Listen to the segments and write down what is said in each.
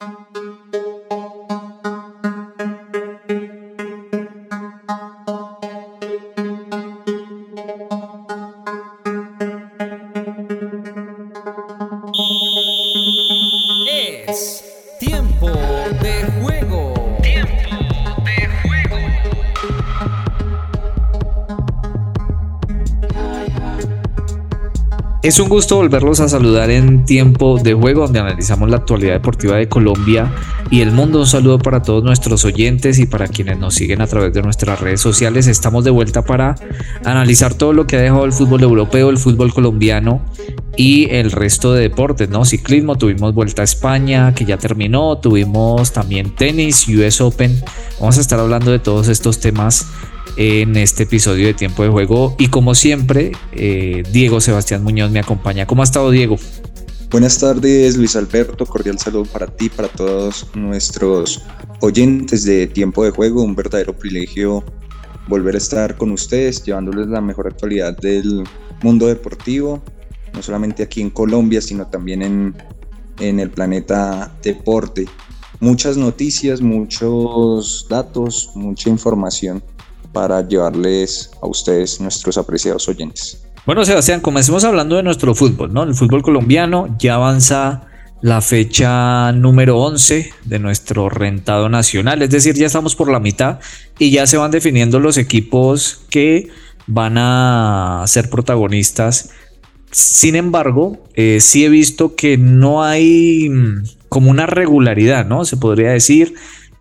Thank you. Es un gusto volverlos a saludar en tiempo de juego donde analizamos la actualidad deportiva de Colombia y el mundo. Un saludo para todos nuestros oyentes y para quienes nos siguen a través de nuestras redes sociales. Estamos de vuelta para analizar todo lo que ha dejado el fútbol europeo, el fútbol colombiano y el resto de deportes, ¿no? Ciclismo, tuvimos Vuelta a España que ya terminó, tuvimos también tenis, US Open. Vamos a estar hablando de todos estos temas en este episodio de Tiempo de Juego. Y como siempre, eh, Diego Sebastián Muñoz me acompaña. ¿Cómo ha estado Diego? Buenas tardes Luis Alberto, cordial saludo para ti, para todos nuestros oyentes de Tiempo de Juego. Un verdadero privilegio volver a estar con ustedes, llevándoles la mejor actualidad del mundo deportivo, no solamente aquí en Colombia, sino también en, en el planeta deporte. Muchas noticias, muchos datos, mucha información para llevarles a ustedes, nuestros apreciados oyentes. Bueno, Sebastián, comencemos hablando de nuestro fútbol, ¿no? El fútbol colombiano ya avanza la fecha número 11 de nuestro rentado nacional, es decir, ya estamos por la mitad y ya se van definiendo los equipos que van a ser protagonistas. Sin embargo, eh, sí he visto que no hay mm, como una regularidad, ¿no? Se podría decir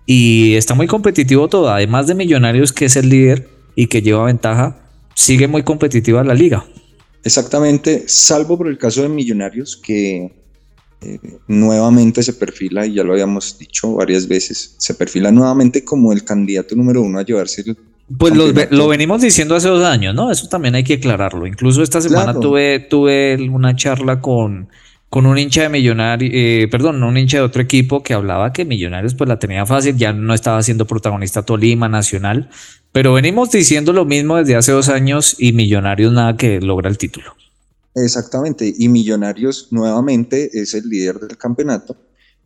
y está muy competitivo todo. Además de Millonarios, que es el líder y que lleva ventaja, sigue muy competitiva la liga. Exactamente, salvo por el caso de Millonarios, que eh, nuevamente se perfila, y ya lo habíamos dicho varias veces, se perfila nuevamente como el candidato número uno a llevarse el. Pues lo, venimos diciendo hace dos años, ¿no? Eso también hay que aclararlo. Incluso esta semana tuve, tuve una charla con con un hincha de Millonarios, eh, perdón, un hincha de otro equipo que hablaba que Millonarios pues la tenía fácil, ya no estaba siendo protagonista Tolima, Nacional, pero venimos diciendo lo mismo desde hace dos años y Millonarios nada que logra el título. Exactamente, y Millonarios nuevamente es el líder del campeonato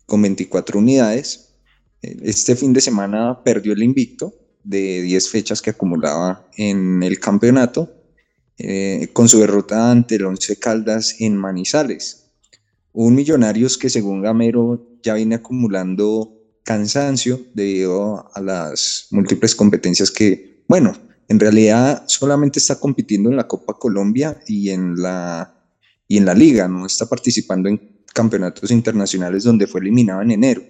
con 24 unidades. Este fin de semana perdió el invicto de 10 fechas que acumulaba en el campeonato eh, con su derrota ante el Once Caldas en Manizales. Un Millonarios que según Gamero ya viene acumulando cansancio debido a las múltiples competencias que, bueno, en realidad solamente está compitiendo en la Copa Colombia y en la, y en la liga, no está participando en campeonatos internacionales donde fue eliminado en enero.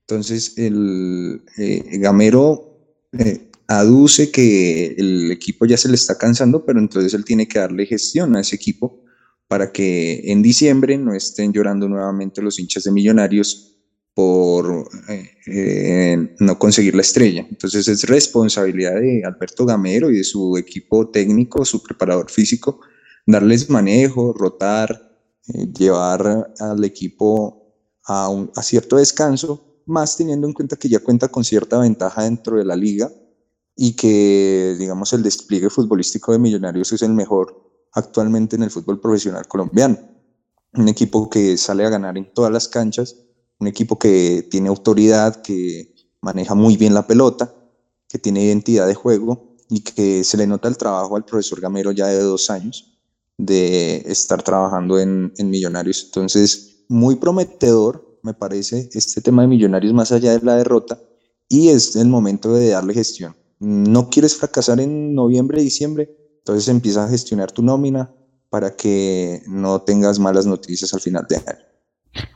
Entonces, el eh, Gamero eh, aduce que el equipo ya se le está cansando, pero entonces él tiene que darle gestión a ese equipo para que en diciembre no estén llorando nuevamente los hinchas de Millonarios por eh, eh, no conseguir la estrella. Entonces es responsabilidad de Alberto Gamero y de su equipo técnico, su preparador físico, darles manejo, rotar, eh, llevar al equipo a, un, a cierto descanso, más teniendo en cuenta que ya cuenta con cierta ventaja dentro de la liga y que, digamos, el despliegue futbolístico de Millonarios es el mejor actualmente en el fútbol profesional colombiano. Un equipo que sale a ganar en todas las canchas, un equipo que tiene autoridad, que maneja muy bien la pelota, que tiene identidad de juego y que se le nota el trabajo al profesor Gamero ya de dos años de estar trabajando en, en Millonarios. Entonces, muy prometedor, me parece, este tema de Millonarios más allá de la derrota y es el momento de darle gestión. No quieres fracasar en noviembre, diciembre, entonces empieza a gestionar tu nómina para que no tengas malas noticias al final de año.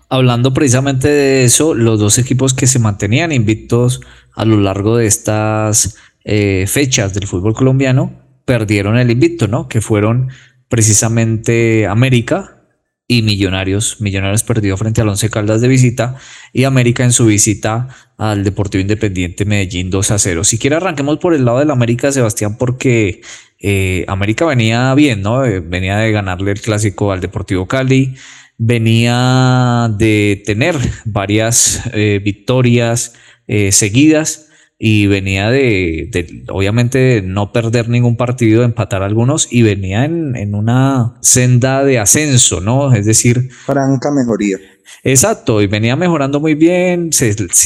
Hablando precisamente de eso, los dos equipos que se mantenían invictos a lo largo de estas eh, fechas del fútbol colombiano perdieron el invicto, ¿no? Que fueron precisamente América y Millonarios. Millonarios perdió frente al Once Caldas de visita y América en su visita al Deportivo Independiente Medellín 2 a 0. Si quiere arranquemos por el lado del América, Sebastián, porque eh, América venía bien, ¿no? Eh, venía de ganarle el clásico al Deportivo Cali, venía de tener varias eh, victorias seguidas y venía de, obviamente, de no perder ningún partido, empatar algunos y venía en, una senda de ascenso, ¿no? Es decir... Franca mejoría. Exacto, y venía mejorando muy bien,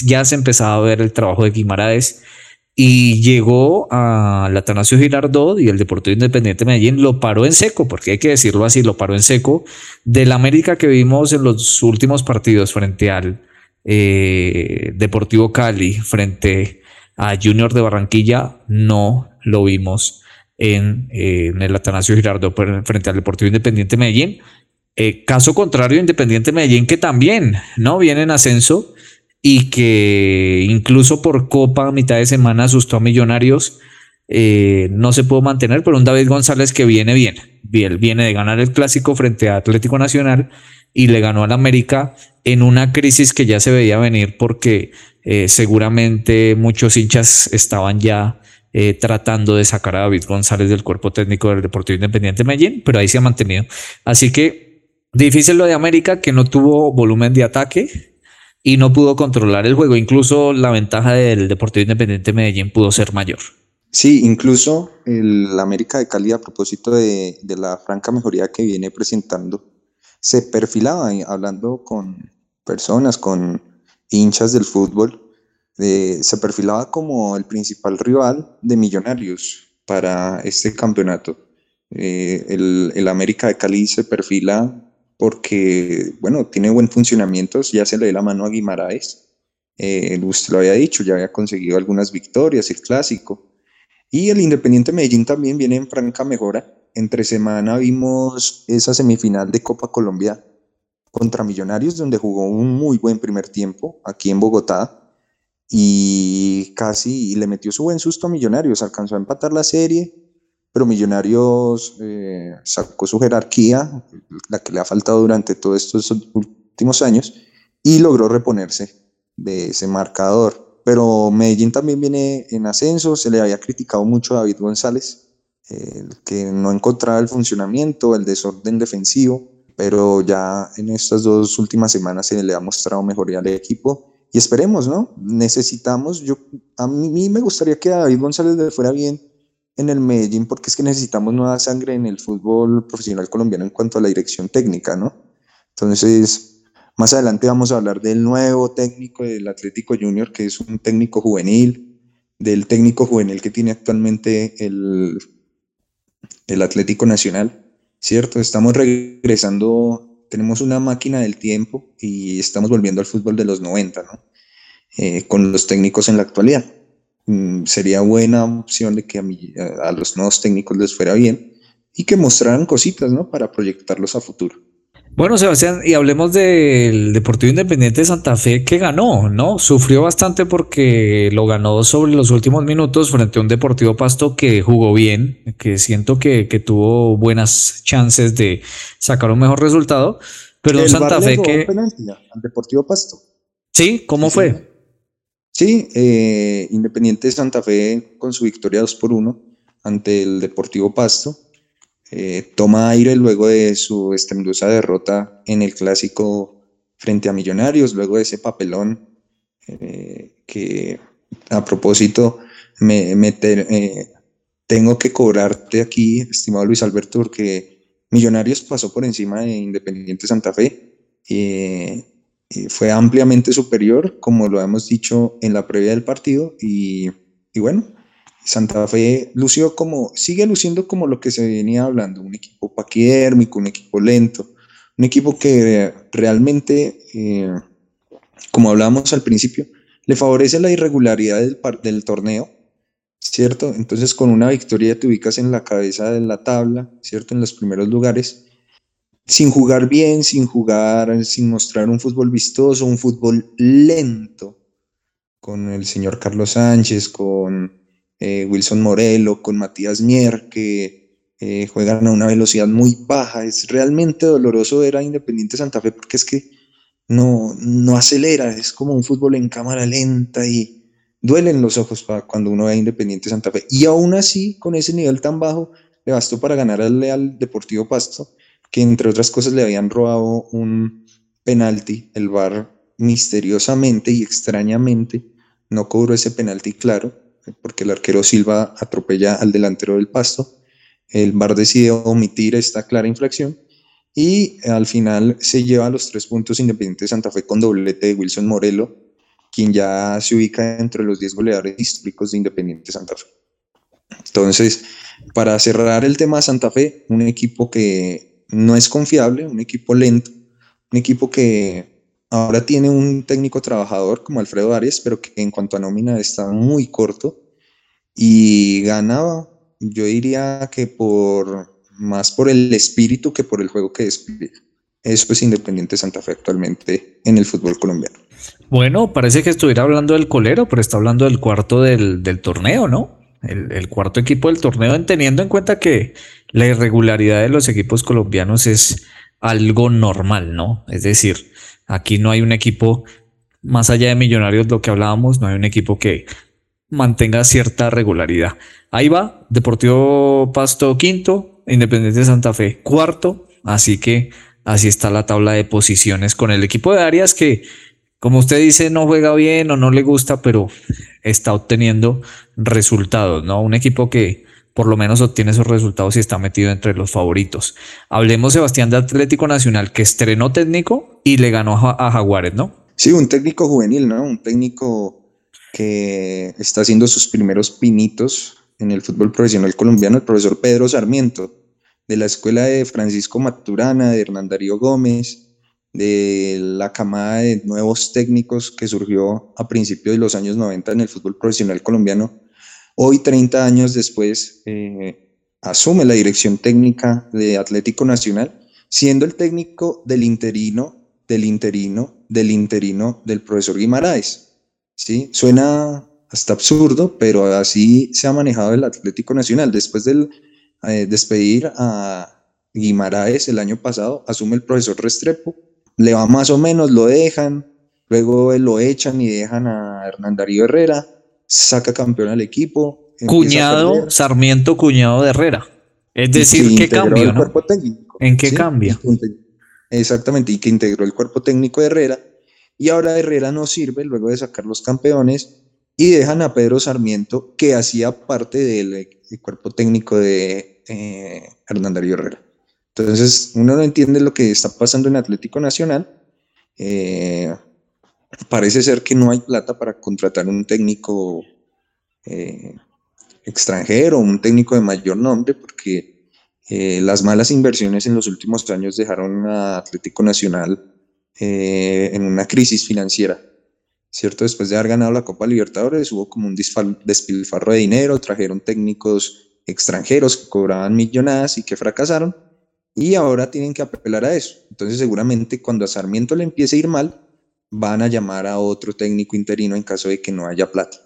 ya se empezaba a ver el trabajo de Guimaraes y llegó a la Atanasio Girardot y el Deportivo Independiente de Medellín lo paró en seco, porque hay que decirlo así, lo paró en seco. Del América que vimos en los últimos partidos frente al eh, Deportivo Cali, frente a Junior de Barranquilla, no lo vimos en, eh, el Atanasio Girardot frente al Deportivo Independiente de Medellín. Eh, caso contrario, Independiente Medellín, que también no viene en ascenso y que incluso por Copa a mitad de semana asustó a Millonarios. Eh, no se pudo mantener, pero un David González que viene bien, bien, viene de ganar el clásico frente a Atlético Nacional y le ganó al América en una crisis que ya se veía venir porque eh, seguramente muchos hinchas estaban ya tratando de sacar a David González del cuerpo técnico del Deportivo Independiente Medellín, pero ahí se ha mantenido. Así que Difícil lo de América, que no tuvo volumen de ataque y no pudo controlar el juego. Incluso la ventaja del Deportivo Independiente Medellín pudo ser mayor. Sí, incluso el América de Cali, a propósito de, la franca mejoría que viene presentando, se perfilaba hablando con personas, con hinchas del fútbol, se perfilaba como el principal rival de Millonarios para este campeonato. Eh, el, el América de Cali se perfila porque, bueno, tiene buen funcionamiento, ya se le dio la mano a Guimaraes, eh, lo había dicho, ya había conseguido algunas victorias, el clásico, y el Independiente Medellín también viene en franca mejora. Entre semana vimos esa semifinal de Copa Colombia contra Millonarios, donde jugó un muy buen primer tiempo aquí en Bogotá y casi le metió su buen susto a Millonarios, alcanzó a empatar la serie pero Millonarios eh, sacó su jerarquía, la que le ha faltado durante todos estos últimos años, y logró reponerse de ese marcador. Pero Medellín también viene en ascenso, se le había criticado mucho a David González, que no encontraba el funcionamiento, el desorden defensivo, pero ya en estas dos últimas semanas se le ha mostrado mejoría al equipo y esperemos, ¿no? Necesitamos, yo, a mí me gustaría que David González le fuera bien en el Medellín porque es que necesitamos nueva sangre en el fútbol profesional colombiano en cuanto a la dirección técnica, ¿no? Entonces, más adelante vamos a hablar del nuevo técnico del Atlético Junior, que es un técnico juvenil, del técnico juvenil que tiene actualmente el, el Atlético Nacional, ¿cierto? Estamos regresando, tenemos una máquina del tiempo y estamos volviendo al fútbol de los 90, ¿no? Eh, con los técnicos en la actualidad. Mm, sería buena opción de que a, los nuevos técnicos les fuera bien y que mostraran cositas, ¿no? Para proyectarlos a futuro. Bueno, Sebastián, y hablemos del Deportivo Independiente de Santa Fe que ganó, ¿no? Sufrió bastante porque lo ganó sobre los últimos minutos frente a un Deportivo Pasto que jugó bien, que siento que, tuvo buenas chances de sacar un mejor resultado, pero El Santa Fe que... Al Deportivo Pasto. Sí, ¿cómo fue? Sí, eh, Independiente de Santa Fe con su victoria 2 por 1 ante el Deportivo Pasto. Eh, toma aire luego de su estrepitosa derrota en el clásico frente a Millonarios, luego de ese papelón eh, que a propósito me, tengo que cobrarte aquí, estimado Luis Alberto, porque Millonarios pasó por encima de Independiente Santa Fe fue ampliamente superior, como lo hemos dicho en la previa del partido, y, bueno, Santa Fe lució como, sigue luciendo como lo que se venía hablando, un equipo paquidérmico, un equipo lento, un equipo que realmente, eh, como hablábamos al principio, le favorece la irregularidad del torneo, ¿cierto? Entonces con una victoria te ubicas en la cabeza de la tabla, ¿cierto? En los primeros lugares sin jugar bien, sin jugar, sin mostrar un fútbol vistoso, un fútbol lento, con el señor Carlos Sánchez, con eh, Wilson Morelo, con Matías Mier, que eh, juegan a una velocidad muy baja. Es realmente doloroso ver a Independiente Santa Fe porque es que no, no acelera, es como un fútbol en cámara lenta y duelen los ojos cuando uno ve a Independiente Santa Fe. Y aún así, con ese nivel tan bajo, le bastó para ganar al Deportivo Pasto que entre otras cosas le habían robado un penalti, el VAR misteriosamente y extrañamente no cobró ese penalti claro, porque el arquero Silva atropella al delantero del pasto, el VAR decide omitir esta clara infracción y al final se lleva los tres puntos Independiente de Santa Fe con doblete de Wilson Morelo, quien ya se ubica entre los 10 goleadores históricos de Independiente Santa Fe. Entonces, para cerrar el tema de Santa Fe, un equipo que no es confiable, un equipo lento, un equipo que ahora tiene un técnico trabajador como Alfredo Arias, pero que en cuanto a nómina está muy corto y ganaba, yo diría que por más por el espíritu que por el juego que despliega. Eso es Independiente Santa Fe actualmente en el fútbol colombiano. Bueno, parece que estuviera hablando del colero, pero está hablando del cuarto del, torneo, ¿no? El, cuarto equipo del torneo, teniendo en cuenta que la irregularidad de los equipos colombianos es algo normal, ¿no? Es decir, aquí no hay un equipo, más allá de Millonarios, lo que hablábamos, no hay un equipo que mantenga cierta regularidad. Ahí va, Deportivo Pasto quinto, Independiente de Santa Fe cuarto, así que así está la tabla de posiciones con el equipo de Arias que, como usted dice, no juega bien o no le gusta, pero está obteniendo resultados, ¿no? Un equipo que por lo menos obtiene esos resultados y está metido entre los favoritos. Hablemos, Sebastián, de Atlético Nacional, que estrenó técnico y le ganó a Jaguares, ¿no? Sí, un técnico juvenil, ¿no? Un técnico que está haciendo sus primeros pinitos en el fútbol profesional colombiano, el profesor Pedro Sarmiento, de la escuela de Francisco Maturana, de Hernán Darío Gómez, de la camada de nuevos técnicos que surgió a principios de los años 90 en el fútbol profesional colombiano. Hoy, 30 años después, eh, asume la dirección técnica de Atlético Nacional, siendo el técnico del interino, del interino, del interino del profesor Guimaraes. ¿sí? Suena hasta absurdo, pero así se ha manejado el Atlético Nacional. Después de eh, despedir a Guimaraes el año pasado, asume el profesor Restrepo, le va más o menos, lo dejan, luego lo echan y dejan a Hernán Darío Herrera, saca campeón al equipo. Cuñado, Sarmiento, cuñado de Herrera. Es decir, ¿qué cambio? ¿En qué cambia? Exactamente, y que integró el cuerpo técnico de Herrera y ahora Herrera no sirve luego de sacar los campeones y dejan a Pedro Sarmiento, que hacía parte del, cuerpo técnico de eh, Hernán Darío Herrera. Entonces, uno no entiende lo que está pasando en Atlético Nacional. Eh, parece ser que no hay plata para contratar un técnico eh, extranjero, un técnico de mayor nombre, porque eh, las malas inversiones en los últimos años dejaron a Atlético Nacional en una crisis financiera, ¿cierto? Después de haber ganado la Copa Libertadores hubo como un despilfarro de dinero, trajeron técnicos extranjeros que cobraban millonadas y que fracasaron y ahora tienen que apelar a eso. Entonces seguramente cuando a Sarmiento le empiece a ir mal, van a llamar a otro técnico interino en caso de que no haya plata.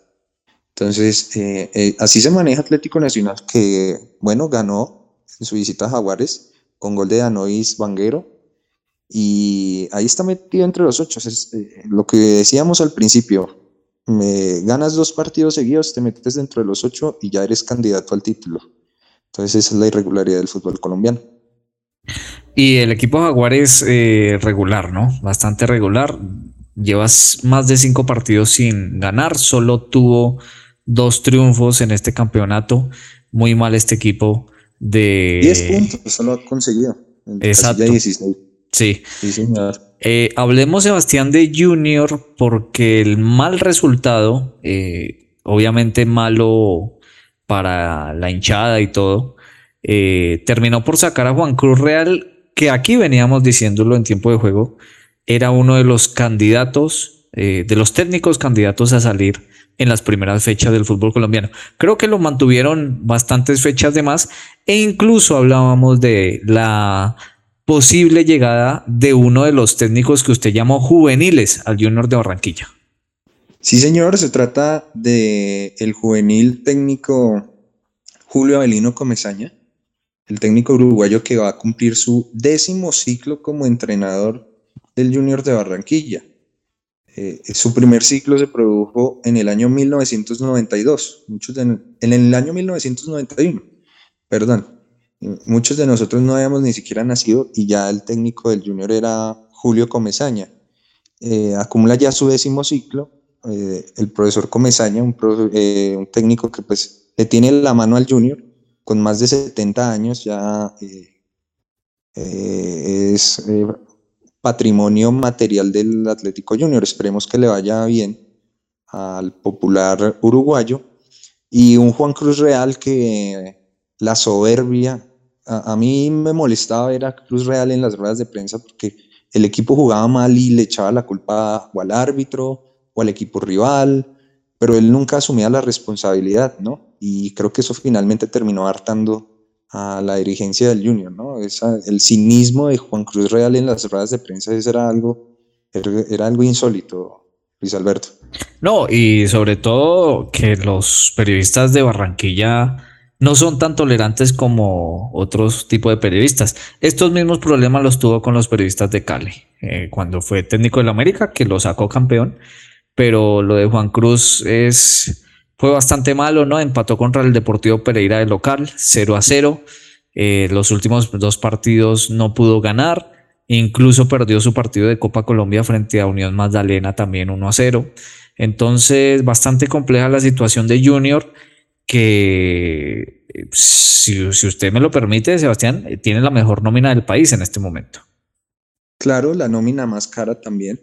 Entonces, eh, eh, así se maneja Atlético Nacional, que, bueno, ganó en su visita a Jaguares con gol de Danois Vanguero, y ahí está metido entre los ocho. Es, eh, lo que decíamos al principio, me ganas dos partidos seguidos, te metes dentro de los ocho y ya eres candidato al título. Entonces esa es la irregularidad del fútbol colombiano. Y el equipo Jaguar es eh, regular, ¿no? Bastante regular. Llevas más de cinco partidos sin ganar, solo tuvo dos triunfos en este campeonato. Muy mal este equipo de... Diez puntos, solo ha conseguido. Exacto. 16. Sí. Eh, hablemos, Sebastián, de Junior, porque el mal resultado, eh, obviamente malo para la hinchada y todo, eh, terminó por sacar a Juan Cruz Real, que aquí veníamos diciéndolo en tiempo de juego, era uno de los candidatos, de los técnicos candidatos a salir en las primeras fechas del fútbol colombiano. Creo que lo mantuvieron bastantes fechas de más e incluso hablábamos de la posible llegada de uno de los técnicos que usted llamó juveniles al Junior de Barranquilla. Sí, señor, se trata de el juvenil técnico Julio Avelino Comesaña, el técnico uruguayo que va a cumplir su décimo ciclo como entrenador del Junior de Barranquilla. Eh, su primer ciclo se produjo en el año 1992, muchos en el año 1991, perdón. Muchos de nosotros no habíamos ni siquiera nacido y ya el técnico del Junior era Julio Comesaña. Eh, acumula ya su décimo ciclo. Eh, el profesor Comesaña, un, un, técnico que pues le tiene la mano al Junior, con más de 70 años ya eh, es eh, patrimonio material del Atlético Junior. Esperemos que le vaya bien al popular uruguayo. Y un Juan Cruz Real que la soberbia, a, mí me molestaba ver a Cruz Real en las ruedas de prensa porque el equipo jugaba mal y le echaba la culpa o al árbitro o al equipo rival, pero él nunca asumía la responsabilidad, ¿no? Y creo que eso finalmente terminó hartando a la dirigencia del Junior, ¿no? El cinismo de Juan Cruz Real en las ruedas de prensa era algo, era, algo insólito, Luis Alberto. No, y sobre todo que los periodistas de Barranquilla no son tan tolerantes como otros tipos de periodistas. Estos mismos problemas los tuvo con los periodistas de Cali, eh, cuando fue técnico del América, que lo sacó campeón, pero lo de Juan Cruz es fue bastante malo, ¿no? Empató contra el Deportivo Pereira de local, 0 a 0. Eh, los últimos dos partidos no pudo ganar. Incluso perdió su partido de Copa Colombia frente a Unión Magdalena también 1 a 0. Entonces, bastante compleja la situación de Junior, que si, si usted me lo permite, Sebastián, eh, tiene la mejor nómina del país en este momento. Claro, la nómina más cara también.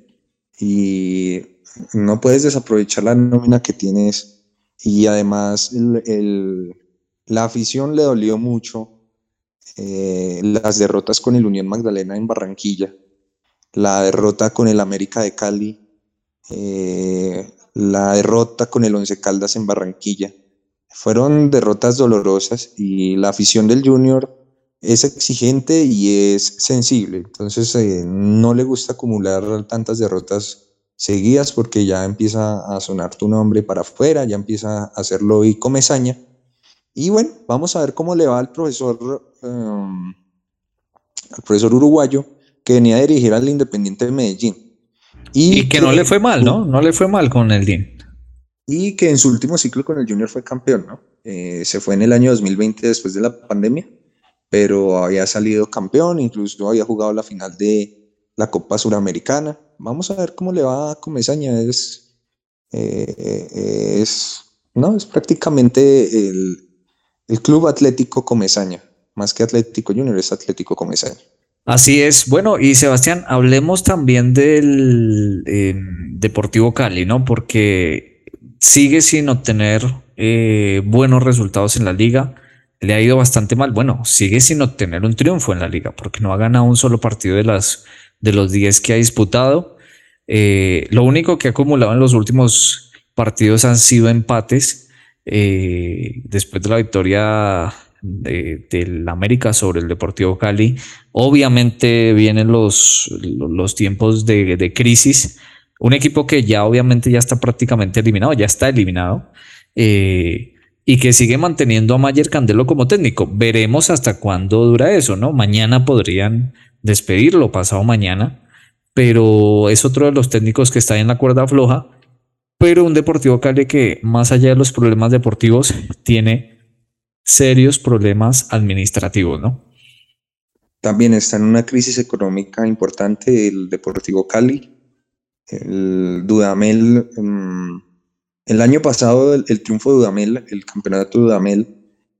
Y no puedes desaprovechar la nómina que tienes y además la afición le dolió mucho eh, las derrotas con el Unión Magdalena en Barranquilla, la derrota con el América de Cali, eh, la derrota con el Once Caldas en Barranquilla. Fueron derrotas dolorosas y la afición del Junior es exigente y es sensible, entonces eh, no le gusta acumular tantas derrotas seguidas porque ya empieza a sonar tu nombre para afuera, ya empieza a hacerlo y comezaña. Y bueno, vamos a ver cómo le va al profesor, em, al profesor uruguayo que venía a dirigir al Independiente de Medellín. Y, que, no le fue mal, ¿no? No le fue mal con el DIN. Y que en su último ciclo con el Junior fue campeón, ¿no? Eh, se fue en el año 2020 después de la pandemia, pero había salido campeón, incluso había jugado la final de la Copa Suramericana vamos a ver cómo le va a Comesaña. Es, eh, es, no, es prácticamente el, Club Atlético Comesaña, más que Atlético Junior, es Atlético Comesaña. Así es. Bueno, y Sebastián, hablemos también del em, Deportivo Cali, ¿no? Porque sigue sin obtener eh, buenos resultados en la liga. Le ha ido bastante mal. Bueno, sigue sin obtener un triunfo en la liga porque no ha ganado un solo partido de las de los 10 que ha disputado. Eh, lo único que ha acumulado en los últimos partidos han sido empates. Eh, después de la victoria del América sobre el Deportivo Cali, obviamente vienen los, los tiempos de, crisis. Un equipo que ya obviamente ya está prácticamente eliminado, ya está eliminado. Eh, y que sigue manteniendo a Mayer Candelo como técnico. Veremos hasta cuándo dura eso, ¿no? Mañana podrían despedirlo pasado mañana, pero es otro de los técnicos que está en la cuerda floja, pero un Deportivo Cali que más allá de los problemas deportivos tiene serios problemas administrativos, ¿no? También está en una crisis económica importante el Deportivo Cali. El Dudamel, mm, el año pasado el, triunfo de Dudamel, el campeonato de Dudamel,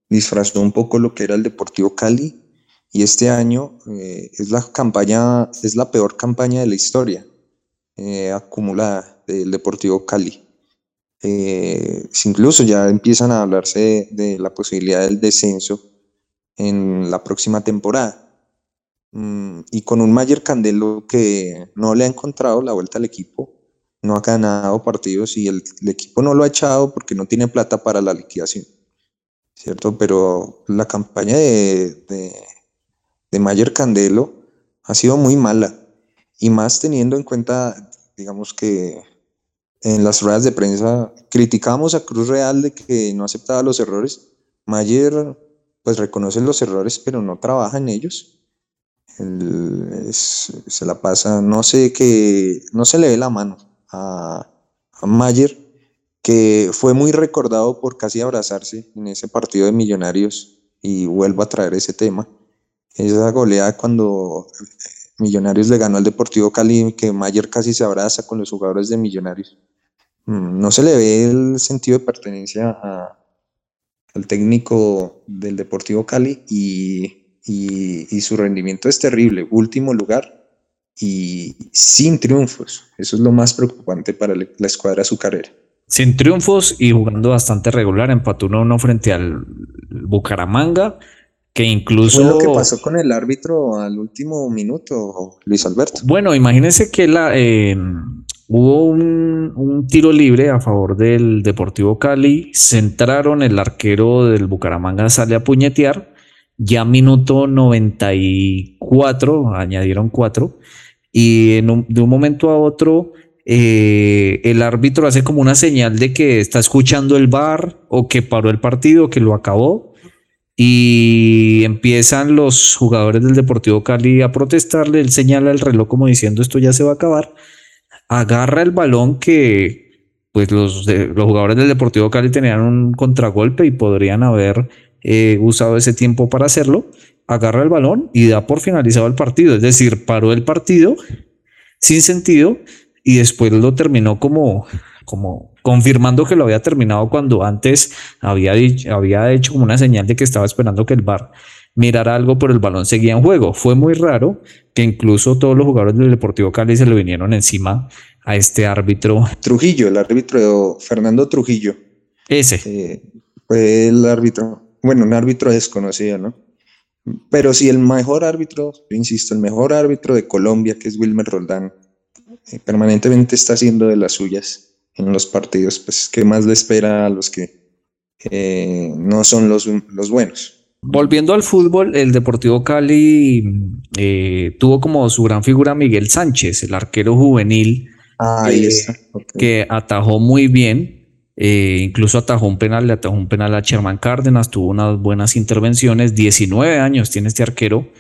disfrazó un poco lo que era el Deportivo Cali y este año eh, es la campaña, es la peor campaña de la historia eh, acumulada del Deportivo Cali. Eh, incluso ya empiezan a hablarse de, la posibilidad del descenso en la próxima temporada. Mm, y con un Mayer Candelo que no le ha encontrado la vuelta al equipo, no ha ganado partidos y el, equipo no lo ha echado porque no tiene plata para la liquidación, ¿cierto? Pero la campaña de de Mayer Candelo ha sido muy mala y más teniendo en cuenta, digamos que en las ruedas de prensa criticamos a Cruz Real de que no aceptaba los errores. Mayer pues reconoce los errores pero no trabaja en ellos. se la pasa, no sé que, no se le ve la mano a, Mayer que fue muy recordado por casi abrazarse en ese partido de Millonarios y vuelvo a traer ese tema esa goleada cuando Millonarios le ganó al Deportivo Cali, que Mayer casi se abraza con los jugadores de Millonarios. Mm, no se le ve el sentido de pertenencia al técnico del Deportivo Cali y, y, su rendimiento es terrible, último lugar y sin triunfos. Eso es lo más preocupante para la escuadra su carrera. Sin triunfos y jugando bastante regular, empató 1-1 frente al Bucaramanga, que incluso... lo que pasó con el árbitro al último minuto, Luis Alberto? Bueno, imagínense que la, eh, hubo un, un, tiro libre a favor del Deportivo Cali, centraron, el arquero del Bucaramanga sale a puñetear, ya minuto 94, añadieron cuatro, y de un momento a otro eh, el árbitro hace como una señal de que está escuchando el bar o que paró el partido, que lo acabó. Y empiezan los jugadores del Deportivo Cali a protestarle. Él señala el reloj como diciendo esto ya se va a acabar. Agarra el balón que pues los, los jugadores del Deportivo Cali tenían un contragolpe y podrían haber eh, usado ese tiempo para hacerlo. Agarra el balón y da por finalizado el partido. Es decir, paró el partido sin sentido y después lo terminó como, como confirmando que lo había terminado cuando antes había, dicho, había hecho como una señal de que estaba esperando que el bar mirara algo, pero el balón seguía en juego. Fue muy raro que incluso todos los jugadores del Deportivo Cali se le vinieron encima a este árbitro. Trujillo, el árbitro Fernando Trujillo. Ese. Eh, fue el árbitro, bueno, un árbitro desconocido, ¿no? Pero sí, el mejor árbitro, insisto, el mejor árbitro de Colombia, que es Wilmer Roldán, eh, permanentemente está haciendo de las suyas en los partidos, pues ¿qué más le espera a los que eh, no son los, los buenos? Volviendo al fútbol, el Deportivo Cali eh, tuvo como su gran figura Miguel Sánchez, el arquero juvenil, que atajó muy bien, incluso atajó un penal, le atajó un penal a Sherman Cárdenas, tuvo unas buenas intervenciones, 19 años tiene este arquero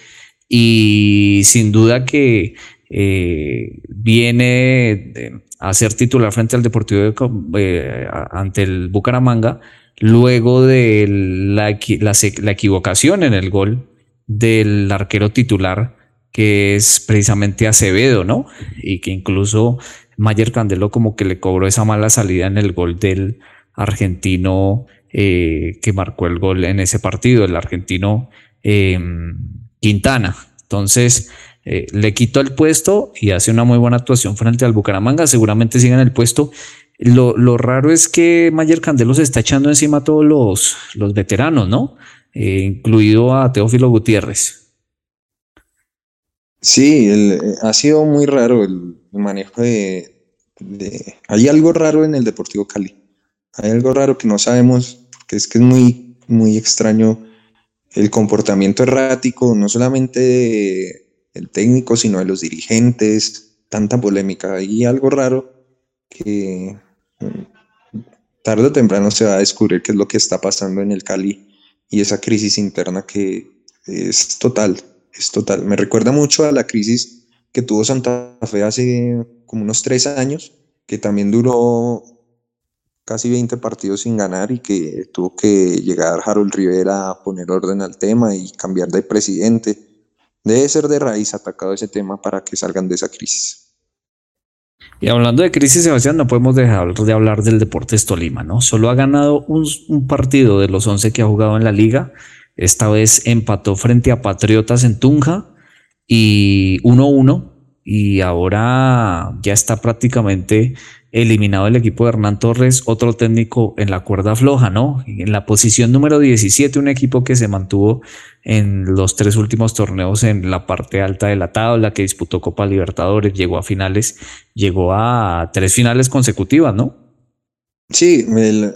y sin duda que eh, viene a ser titular frente al Deportivo eh, ante el Bucaramanga, luego de la, equivocación en el gol del arquero titular, que es precisamente Acevedo, ¿no? Y que incluso Mayer Candelo como que le cobró esa mala salida en el gol del argentino eh, que marcó el gol en ese partido, el argentino Quintana. Entonces, eh, le quitó el puesto y hace una muy buena actuación frente al Bucaramanga. Seguramente sigue en el puesto. Lo, raro es que Mayer Candelo se está echando encima a todos los, los veteranos, ¿no? Eh, incluido a Teófilo Gutiérrez. Sí, eh, ha sido muy raro el, manejo de, Hay algo raro en el Deportivo Cali. Hay algo raro que no sabemos, que es que es muy, muy extraño el comportamiento errático, no solamente de, el técnico, sino de los dirigentes, tanta polémica y algo raro que mm, tarde o temprano se va a descubrir qué es lo que está pasando en el Cali y esa crisis interna que es total, es total. Me recuerda mucho a la crisis que tuvo Santa Fe hace como unos tres años, que también duró casi 20 partidos sin ganar y que tuvo que llegar Harold Rivera a poner orden al tema y cambiar de presidente Debe ser de raíz atacado ese tema para que salgan de esa crisis. Y hablando de crisis, Sebastián, no podemos dejar de hablar del Deportes Tolima, ¿no? Solo ha ganado un, un partido de los 11 que ha jugado en la liga. Esta vez empató frente a Patriotas en Tunja y 1-1 y ahora ya está prácticamente eliminado el equipo de Hernán Torres, otro técnico en la cuerda floja, ¿no? En la posición número 17, un equipo que se mantuvo en los tres últimos torneos en la parte alta de la tabla, que disputó Copa Libertadores, llegó a finales, llegó a tres finales consecutivas, ¿no? Sí,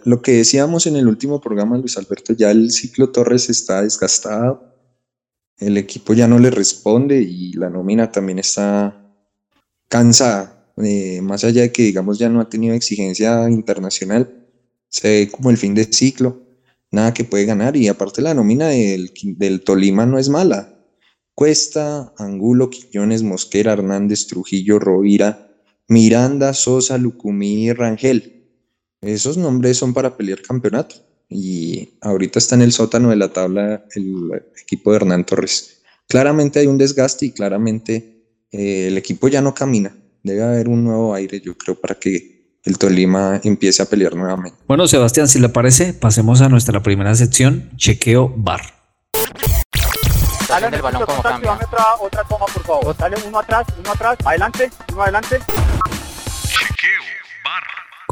lo que decíamos en el último programa, Luis Alberto, ya el ciclo Torres está desgastado, el equipo ya no le responde y la nómina también está cansada eh, más allá de que, digamos, ya no ha tenido exigencia internacional, se ve como el fin de ciclo, nada que puede ganar y aparte la nómina del, del Tolima no es mala. Cuesta, Angulo, Quiñones, Mosquera, Hernández, Trujillo, Rovira, Miranda, Sosa, Lucumí y Rangel. Esos nombres son para pelear campeonato y ahorita está en el sótano de la tabla el equipo de Hernán Torres. Claramente hay un desgaste y claramente eh, el equipo ya no camina debe haber un nuevo aire, yo creo, para que el Tolima empiece a pelear nuevamente. Bueno, Sebastián, si le parece, pasemos a nuestra primera sección, chequeo bar. rotación del balón como cambia. Otra, otra toma, por favor. Dale uno atrás, uno atrás, adelante, uno adelante.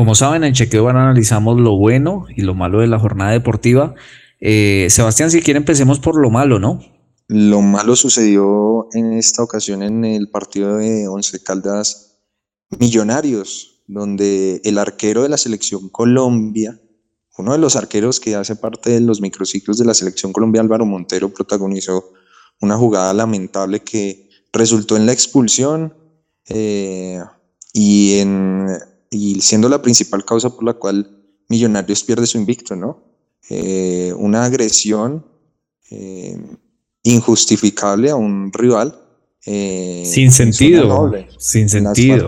Como saben, en Chequeo Bar analizamos lo bueno y lo malo de la jornada deportiva. Eh, Sebastián, si quiere empecemos por lo malo, ¿no? Lo malo sucedió en esta ocasión en el partido de Once Caldas Millonarios, donde el arquero de la selección Colombia, uno de los arqueros que hace parte de los microciclos de la selección Colombia, Álvaro Montero, protagonizó una jugada lamentable que resultó en la expulsión eh, y, en, y siendo la principal causa por la cual Millonarios pierde su invicto, ¿no? Eh, una agresión eh, injustificable a un rival. Eh, sin sentido. sin sentido.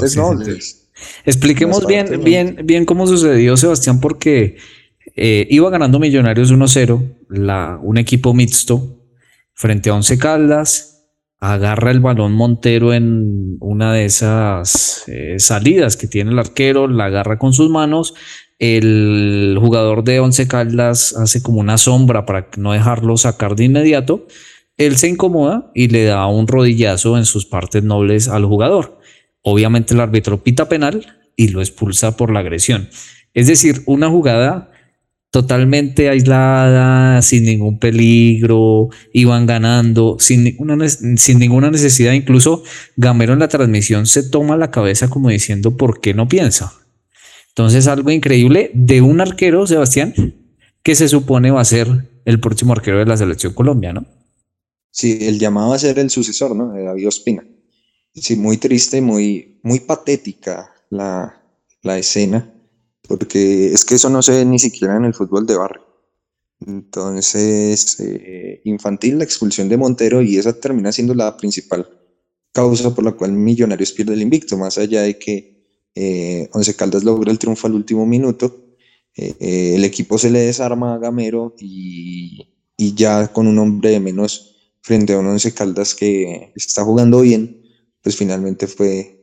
Expliquemos bien, bien, bien cómo sucedió, Sebastián, porque iba ganando Millonarios 1-0, un equipo mixto, frente a Once Caldas. Agarra el balón Montero en una de esas eh, salidas que tiene el arquero, la agarra con sus manos. El jugador de Once Caldas hace como una sombra para no dejarlo sacar de inmediato él se incomoda y le da un rodillazo en sus partes nobles al jugador. Obviamente el árbitro pita penal y lo expulsa por la agresión. Es decir, una jugada totalmente aislada, sin ningún peligro, iban ganando, sin ninguna, sin ninguna necesidad. Incluso Gamero en la transmisión se toma la cabeza como diciendo, ¿por qué no piensa? Entonces, algo increíble de un arquero, Sebastián, que se supone va a ser el próximo arquero de la selección Colombia, ¿no? Sí, el llamado a ser el sucesor, ¿no? De David Ospina. Sí, muy triste, muy, muy patética la, escena, porque es que eso no se ve ni siquiera en el fútbol de barrio. Entonces, eh, infantil la expulsión de Montero y esa termina siendo la principal causa por la cual Millonarios pierde el invicto, más allá de que eh, Once Caldas logra el triunfo al último minuto, eh, el equipo se le desarma a Gamero y, y ya con un hombre de menos frente a un Once Caldas que está jugando bien, pues finalmente fue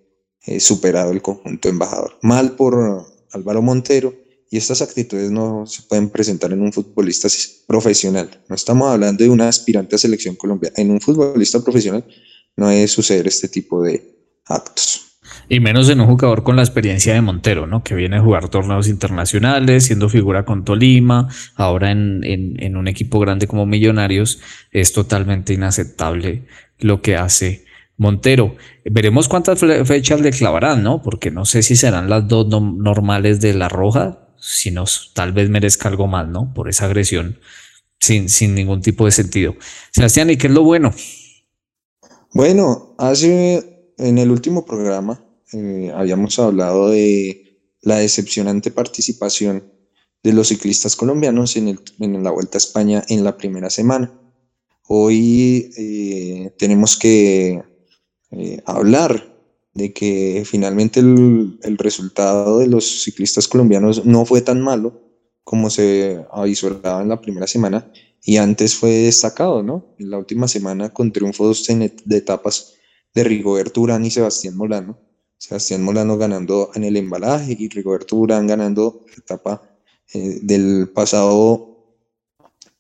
superado el conjunto embajador. Mal por Álvaro Montero y estas actitudes no se pueden presentar en un futbolista profesional. No estamos hablando de un aspirante a selección colombiana. En un futbolista profesional no debe suceder este tipo de actos. Y menos en un jugador con la experiencia de Montero, ¿no? Que viene a jugar torneos internacionales, siendo figura con Tolima, ahora en, en, un equipo grande como Millonarios, es totalmente inaceptable lo que hace Montero. Veremos cuántas fechas le clavarán, ¿no? Porque no sé si serán las dos normales de la Roja, sino tal vez merezca algo más, ¿no? Por esa agresión sin, sin ningún tipo de sentido. Sebastián, ¿y qué es lo bueno? Bueno, hace en el último programa eh, habíamos hablado de la decepcionante participación de los ciclistas colombianos en, la Vuelta a España en la primera semana. Hoy eh, tenemos que eh, hablar de que finalmente el, resultado de los ciclistas colombianos no fue tan malo como se avisoraba en la primera semana y antes fue destacado, ¿no? En la última semana con triunfos de etapas de Rigoberto Urán y Sebastián Molano Sebastián Molano ganando en el embalaje y Rigoberto Urán ganando la etapa eh, del pasado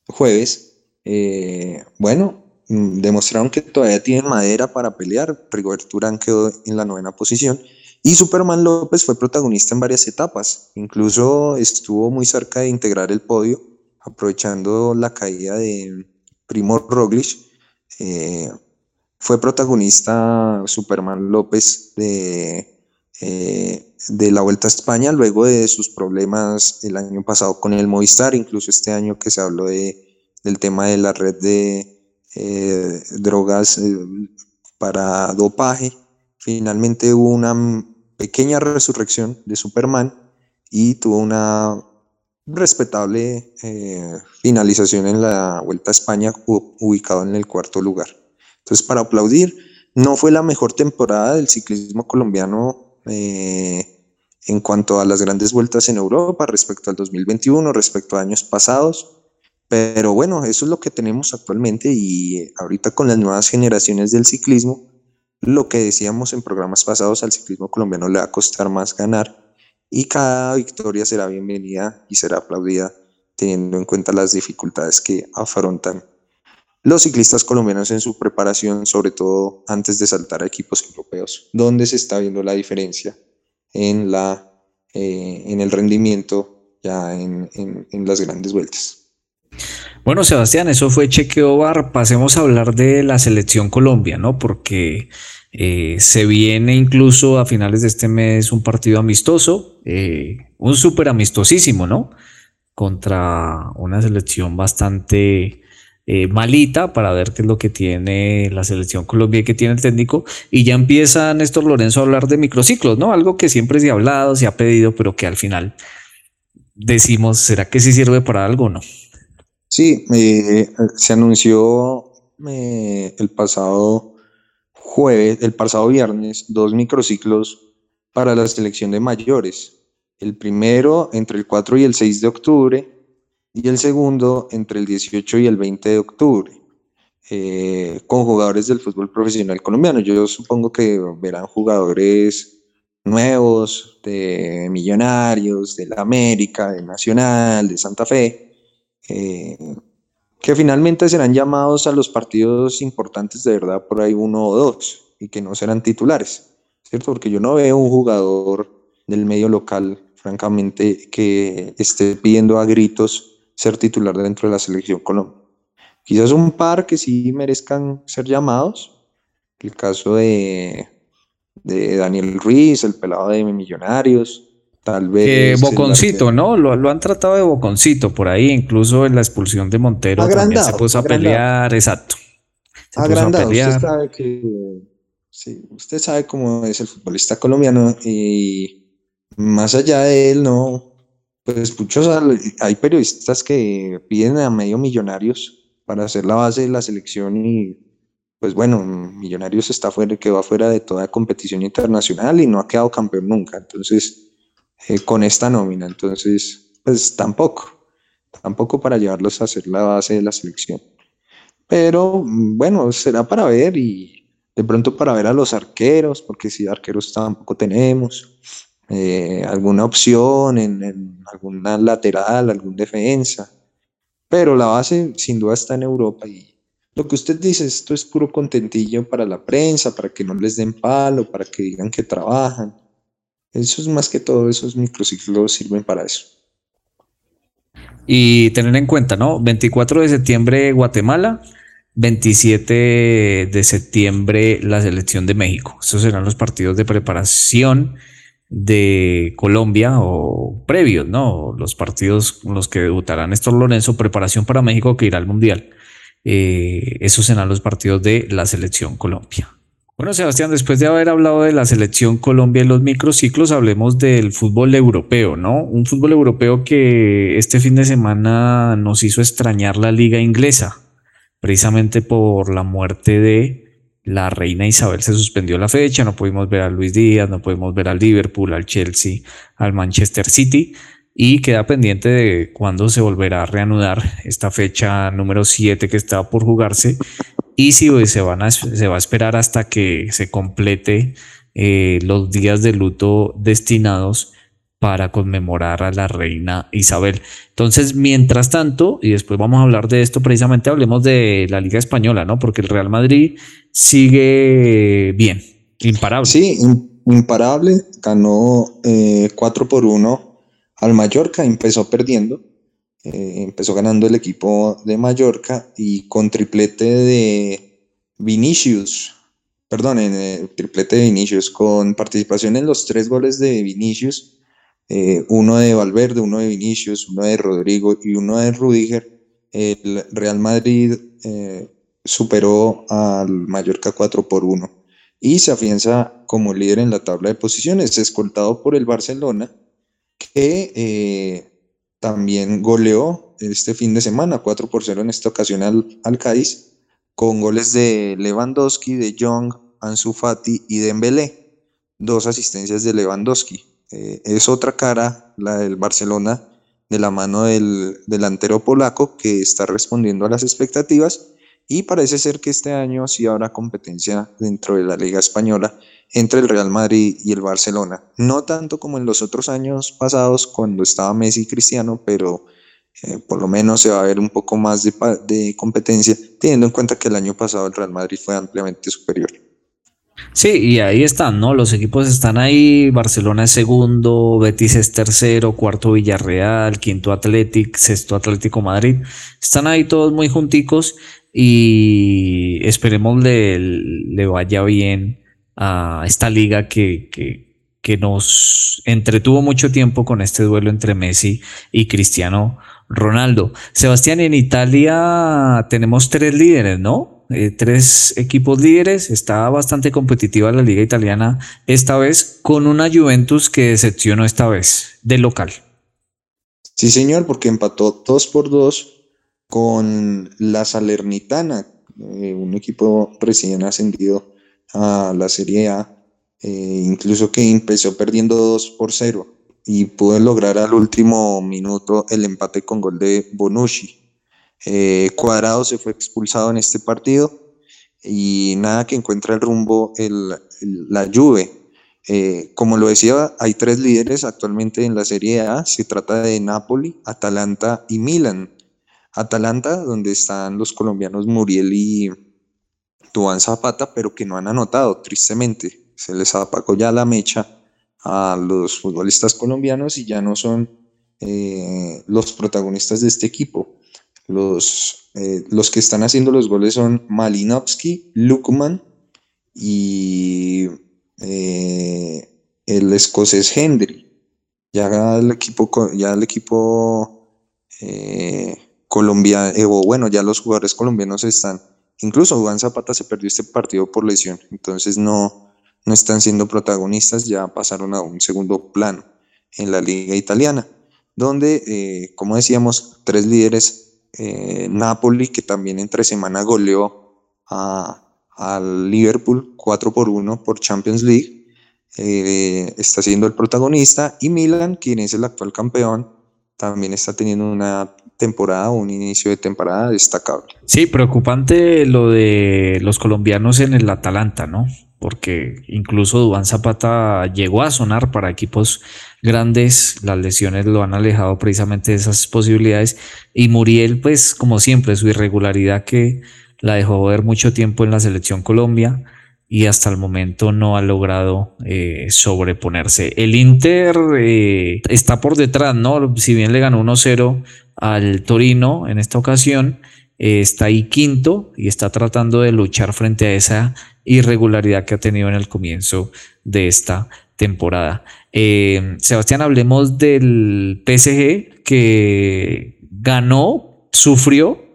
jueves. Eh, bueno, demostraron que todavía tienen madera para pelear. Rigoberto Urán quedó en la novena posición y Superman López fue protagonista en varias etapas. Incluso estuvo muy cerca de integrar el podio, aprovechando la caída de Primo Roglic. Eh, fue protagonista Superman López de, eh, de la Vuelta a España luego de sus problemas el año pasado con el Movistar, incluso este año que se habló de, del tema de la red de eh, drogas eh, para dopaje. Finalmente hubo una pequeña resurrección de Superman y tuvo una respetable finalización en la Vuelta a España ubicado en el cuarto lugar. Entonces, para aplaudir, no fue la mejor temporada del ciclismo colombiano eh, en cuanto a las grandes vueltas en Europa respecto al 2021, respecto a años pasados. Pero bueno, eso es lo que tenemos actualmente y ahorita con las nuevas generaciones del ciclismo, lo que decíamos en programas pasados, al ciclismo colombiano le va a costar más ganar y cada victoria será bienvenida y será aplaudida teniendo en cuenta las dificultades que afrontan los ciclistas colombianos en su preparación, sobre todo antes de saltar a equipos europeos, donde se está viendo la diferencia en, la, eh, en el rendimiento ya en, en, las grandes vueltas. Bueno, Sebastián, eso fue chequeo bar. Pasemos a hablar de la selección Colombia, ¿no? Porque eh, se viene incluso a finales de este mes un partido amistoso, eh, un súper amistosísimo, ¿no? Contra una selección bastante eh, malita para ver qué es lo que tiene la selección Colombia y qué tiene el técnico. Y ya empieza Néstor Lorenzo a hablar de microciclos, ¿no? Algo que siempre se ha hablado, se ha pedido, pero que al final decimos, ¿será que sí sirve para algo o no? Sí, eh, se anunció eh, el pasado jueves, el pasado viernes, dos microciclos para la selección de mayores. El primero entre el 4 y el 6 de octubre y el segundo entre el 18 y el 20 de octubre, eh, con jugadores del fútbol profesional colombiano. Yo supongo que verán jugadores nuevos de Millonarios, de la América, de Nacional, de Santa Fe, eh, que finalmente serán llamados a los partidos importantes de verdad por ahí uno o dos y que no serán titulares, ¿cierto? Porque yo no veo un jugador del medio local, francamente, que esté pidiendo a gritos ser titular dentro de la selección Colombia. Quizás un par que sí merezcan ser llamados. El caso de, de Daniel Ruiz, el pelado de Millonarios, tal vez. Boconcito, ¿no? Lo, lo, han tratado de Boconcito por ahí, incluso en la expulsión de Montero también se puso a pelear, exacto. Se agrandado, usted sabe que. Sí, usted sabe cómo es el futbolista colombiano y más allá de él, no, pues muchos, hay periodistas que piden a medio millonarios para hacer la base de la selección y pues bueno, Millonarios está fuera, quedó fuera de toda competición internacional y no ha quedado campeón nunca. Entonces, eh, con esta nómina, entonces, pues tampoco, tampoco para llevarlos a hacer la base de la selección. Pero bueno, será para ver y de pronto para ver a los arqueros, porque si arqueros tampoco tenemos. Eh, alguna opción en, alguna lateral, algún defensa. Pero la base sin duda está en Europa y lo que usted dice, esto es puro contentillo para la prensa, para que no les den palo, para que digan que trabajan. Eso es más que todo, esos microciclos sirven para eso. Y tener en cuenta, ¿no? 24 de septiembre Guatemala, 27 de septiembre la selección de México. Esos serán los partidos de preparación de Colombia o previos, ¿no? Los partidos con los que debutará Néstor Lorenzo, preparación para México que irá al Mundial. Eh, esos serán los partidos de la selección Colombia. Bueno, Sebastián, después de haber hablado de la selección Colombia y los microciclos, hablemos del fútbol europeo, ¿no? Un fútbol europeo que este fin de semana nos hizo extrañar la liga inglesa, precisamente por la muerte de la reina Isabel se suspendió la fecha, no pudimos ver a Luis Díaz, no pudimos ver al Liverpool, al Chelsea, al Manchester City y queda pendiente de cuándo se volverá a reanudar esta fecha número 7 que está por jugarse y si se, van a, se va a esperar hasta que se complete eh, los días de luto destinados para conmemorar a la reina Isabel. Entonces, mientras tanto, y después vamos a hablar de esto precisamente, hablemos de la Liga Española, ¿no? Porque el Real Madrid sigue bien, imparable. Sí, imparable, ganó 4 eh, por 1 al Mallorca, empezó perdiendo, eh, empezó ganando el equipo de Mallorca y con triplete de Vinicius, perdón, en el triplete de Vinicius, con participación en los tres goles de Vinicius eh, uno de Valverde, uno de Vinicius, uno de Rodrigo y uno de Rudiger, el Real Madrid eh, superó al Mallorca 4 por 1 y se afianza como líder en la tabla de posiciones, escoltado por el Barcelona, que también goleó este fin de semana 4 por 0 en esta ocasión al, al Cádiz, con goles de Lewandowski, de Young, Ansu Fati y Dembélé, dos asistencias de Lewandowski. Eh, es otra cara, la del Barcelona, de la mano del delantero polaco que está respondiendo a las expectativas y parece ser que este año sí habrá competencia dentro de la Liga Española entre el Real Madrid y el Barcelona. No tanto como en los otros años pasados cuando estaba Messi y Cristiano, pero eh, por lo menos se va a ver un poco más de, competencia, teniendo en cuenta que el año pasado el Real Madrid fue ampliamente superior. Sí, y ahí están, ¿no? Los equipos están ahí, Barcelona es segundo, Betis es tercero, cuarto Villarreal, quinto Athletic, sexto Atlético Madrid. Están ahí todos muy junticos y esperemos le, le vaya bien a esta liga que, que, nos entretuvo mucho tiempo con este duelo entre Messi y Cristiano Ronaldo. Sebastián, en Italia tenemos tres líderes, ¿no? Eh, tres equipos líderes. Está bastante competitiva la liga italiana esta vez con una Juventus que decepcionó esta vez de local. Sí, señor, porque empató dos por dos con la Salernitana, eh, un equipo recién ascendido a la Serie A, eh, incluso que empezó perdiendo 2 por 0 y pudo lograr al último minuto el empate con gol de Bonucci. Eh, Cuadrado se fue expulsado en este partido y nada que encuentra el rumbo el, la Juve. Eh, como lo decía, hay tres líderes actualmente en la Serie A. Se trata de Napoli, Atalanta y Milan. Atalanta, donde están los colombianos Muriel y Tuan Zapata, pero que no han anotado, tristemente. Se les apagó ya la mecha a los futbolistas colombianos y ya no son eh, los protagonistas de este equipo. Los, eh, los que están haciendo los goles son Malinovsky, Lukman y eh, el escocés Hendry. Ya el equipo, ya el equipo colombiano, bueno, ya los jugadores colombianos están. Incluso Juan Zapata se perdió este partido por lesión, entonces no, no están siendo protagonistas, ya pasaron a un segundo plano en la liga italiana, donde, eh, como decíamos, tres líderes, eh, Napoli, que también entre semana goleó al Liverpool 4 por 1 por Champions League, eh, está siendo el protagonista, y Milan, quien es el actual campeón, también está teniendo una temporada, un inicio de temporada destacable. Sí, preocupante lo de los colombianos en el Atalanta, ¿no? porque incluso Dubán Zapata llegó a sonar para equipos grandes, las lesiones lo han alejado precisamente de esas posibilidades y Muriel pues como siempre su irregularidad que la dejó ver mucho tiempo en la selección Colombia y hasta el momento no ha logrado eh, sobreponerse. El Inter eh, está por detrás, ¿no? Si bien le ganó 1-0 al Torino en esta ocasión, eh, está ahí quinto y está tratando de luchar frente a esa irregularidad que ha tenido en el comienzo de esta temporada. Sebastián, hablemos del PSG que ganó, sufrió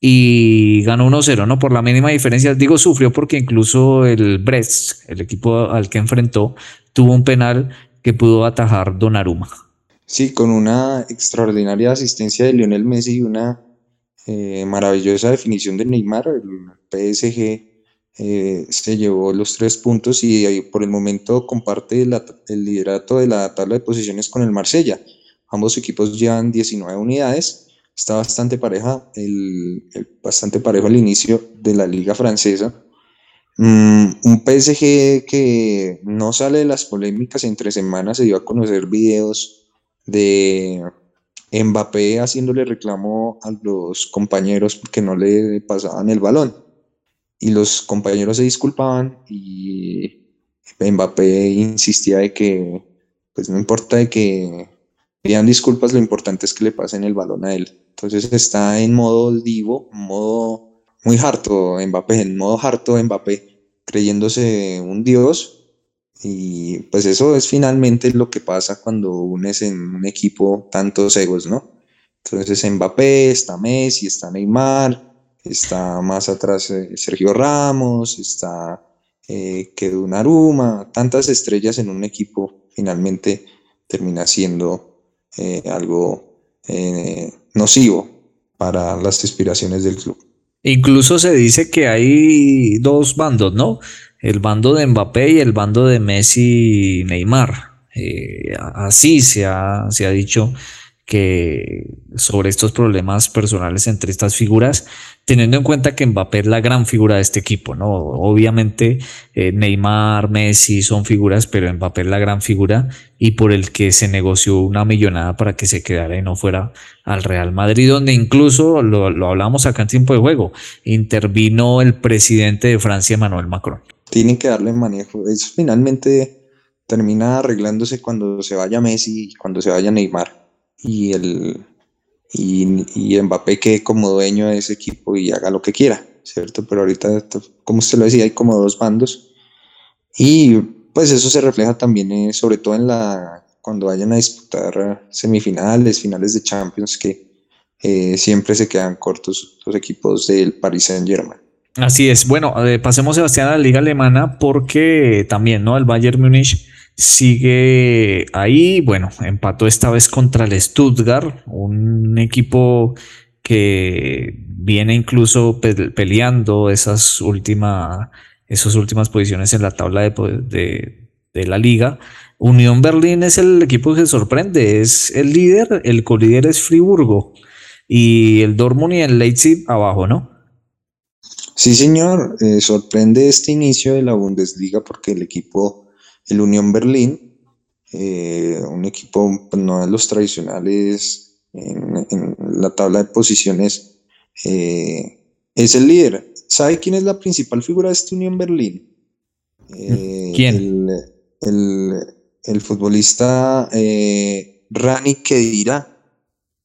y ganó 1-0, ¿no? Por la mínima diferencia. Digo sufrió porque incluso el Brest, el equipo al que enfrentó, tuvo un penal que pudo atajar Donnarumma. Sí, con una extraordinaria asistencia de Lionel Messi y una eh, maravillosa definición de Neymar, el PSG eh, se llevó los tres puntos y por el momento comparte el liderato de la tabla de posiciones con el Marsella. Ambos equipos llevan 19 unidades. Está bastante pareja, el, bastante parejo al inicio de la liga francesa. Mm, un PSG que no sale de las polémicas entre semanas, se dio a conocer videos de Mbappé haciéndole reclamo a los compañeros porque no le pasaban el balón y los compañeros se disculpaban y Mbappé insistía de que pues no importa de que pidan disculpas, lo importante es que le pasen el balón a él. Entonces está en modo divo, modo muy harto Mbappé, en modo harto Mbappé, creyéndose un dios. Y pues eso es finalmente lo que pasa cuando unes en un equipo tantos egos, ¿no? Entonces Mbappé, está Messi, está Neymar, está más atrás eh, Sergio Ramos, está eh, Naruma, tantas estrellas en un equipo finalmente termina siendo eh, algo eh, nocivo para las aspiraciones del club. Incluso se dice que hay dos bandos, ¿no? El bando de Mbappé y el bando de Messi Neymar. así se ha, se ha dicho que sobre estos problemas personales entre estas figuras, teniendo en cuenta que Mbappé es la gran figura de este equipo, ¿no? Obviamente eh, Neymar, Messi son figuras, pero Mbappé es la gran figura y por el que se negoció una millonada para que se quedara y no fuera al Real Madrid, donde incluso lo, lo hablamos acá en tiempo de juego, intervino el presidente de Francia, Emmanuel Macron. Tienen que darle manejo, eso finalmente termina arreglándose cuando se vaya Messi, cuando se vaya Neymar y el y, y Mbappé quede como dueño de ese equipo y haga lo que quiera, ¿cierto? Pero ahorita, como usted lo decía, hay como dos bandos y pues eso se refleja también eh, sobre todo en la cuando vayan a disputar semifinales, finales de Champions que eh, siempre se quedan cortos los equipos del Paris Saint Germain. Así es. Bueno, eh, pasemos Sebastián a la liga alemana porque también, ¿no? El Bayern Múnich sigue ahí. Bueno, empató esta vez contra el Stuttgart, un equipo que viene incluso peleando esas, últimas posiciones en la tabla de, de, la liga. Unión Berlín es el equipo que sorprende, es el líder, el colíder es Friburgo y el Dortmund y el Leipzig abajo, ¿no? Sí, señor, eh, sorprende este inicio de la Bundesliga porque el equipo el Unión Berlín, eh, un equipo pues, no de los tradicionales en, la tabla de posiciones, eh, es el líder. ¿Sabe quién es la principal figura de este Unión Berlín? Eh, ¿Quién? El, futbolista Rani Kedira,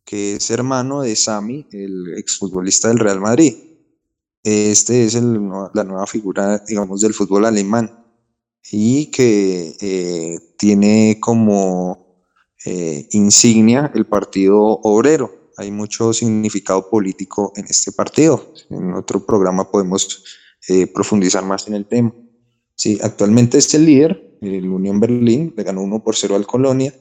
que es hermano de Sami, el exfutbolista del Real Madrid. Este es la nueva figura, digamos, del fútbol alemán y que eh, tiene como eh, insignia el Partido Obrero. Hay mucho significado político en este partido. En otro programa podemos eh, profundizar más en el tema. Sí, actualmente es el líder, el Unión Berlín, le ganó 1 por 0 al Colonia.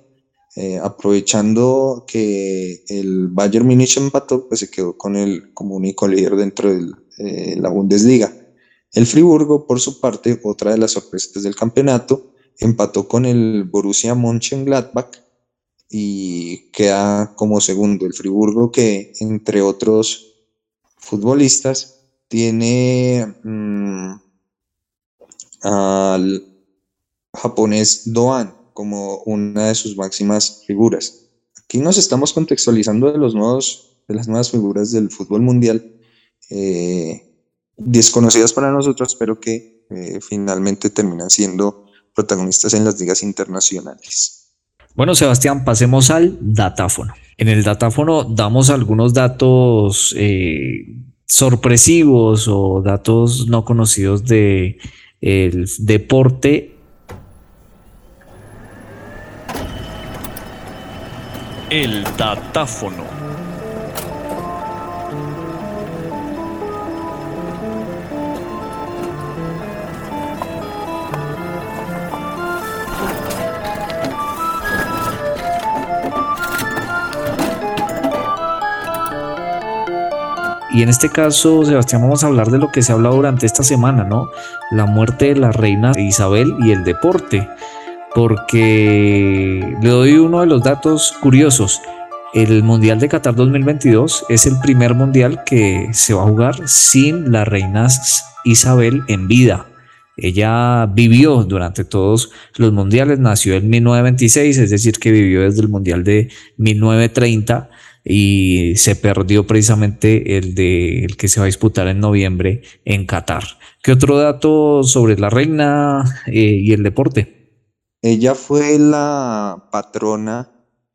aprovechando que el Bayern Múnich empató, pues se quedó con el como único líder dentro de la Bundesliga. El Friburgo, por su parte, otra de las sorpresas del campeonato, empató con el Borussia Mönchengladbach y queda como segundo. El Friburgo que, entre otros futbolistas, tiene mm, al japonés Doan como una de sus máximas figuras. Aquí nos estamos contextualizando de, los de las nuevas figuras del fútbol mundial. Eh, desconocidas para nosotros, pero que eh, finalmente terminan siendo protagonistas en las ligas internacionales. Bueno, Sebastián, pasemos al datáfono. En el datáfono damos algunos datos eh, sorpresivos o datos no conocidos de el deporte. El datáfono. Y en este caso, Sebastián, vamos a hablar de lo que se ha hablado durante esta semana, ¿no? La muerte de la reina Isabel y el deporte. Porque le doy uno de los datos curiosos. El Mundial de Qatar 2022 es el primer mundial que se va a jugar sin la reina Isabel en vida. Ella vivió durante todos los mundiales, nació en 1926, es decir, que vivió desde el Mundial de 1930 y se perdió precisamente el de el que se va a disputar en noviembre en Qatar. ¿Qué otro dato sobre la reina eh, y el deporte? Ella fue la patrona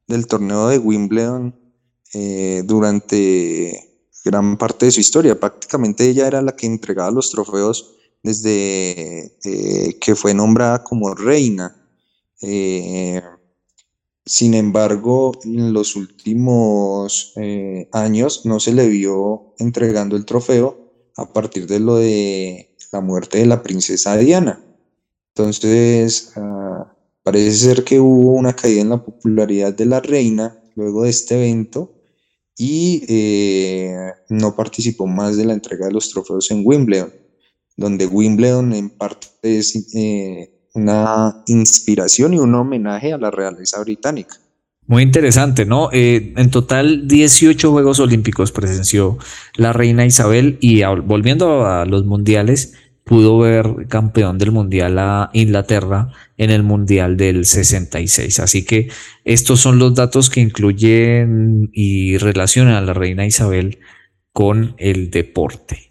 del torneo de Wimbledon eh, durante gran parte de su historia. Prácticamente ella era la que entregaba los trofeos desde eh, que fue nombrada como reina. Sin embargo, en los últimos eh, años no se le vio entregando el trofeo a partir de lo de la muerte de la princesa Diana. Entonces, ah, parece ser que hubo una caída en la popularidad de la reina luego de este evento y eh, no participó más de la entrega de los trofeos en Wimbledon, donde Wimbledon en parte es eh, una inspiración y un homenaje a la realeza británica. Muy interesante, ¿no? Eh, en total 18 Juegos Olímpicos presenció la reina Isabel y volviendo a los mundiales, pudo ver campeón del mundial a Inglaterra en el mundial del 66. Así que estos son los datos que incluyen y relacionan a la reina Isabel con el deporte.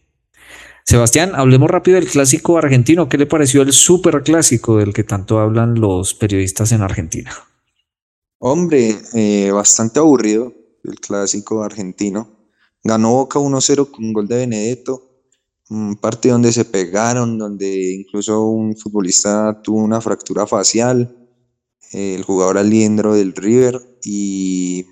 Sebastián, hablemos rápido del clásico argentino. ¿Qué le pareció el super clásico del que tanto hablan los periodistas en Argentina? Hombre, eh, bastante aburrido el clásico argentino. Ganó Boca 1-0 con un gol de Benedetto. Un partido donde se pegaron, donde incluso un futbolista tuvo una fractura facial. el jugador aliendro del River y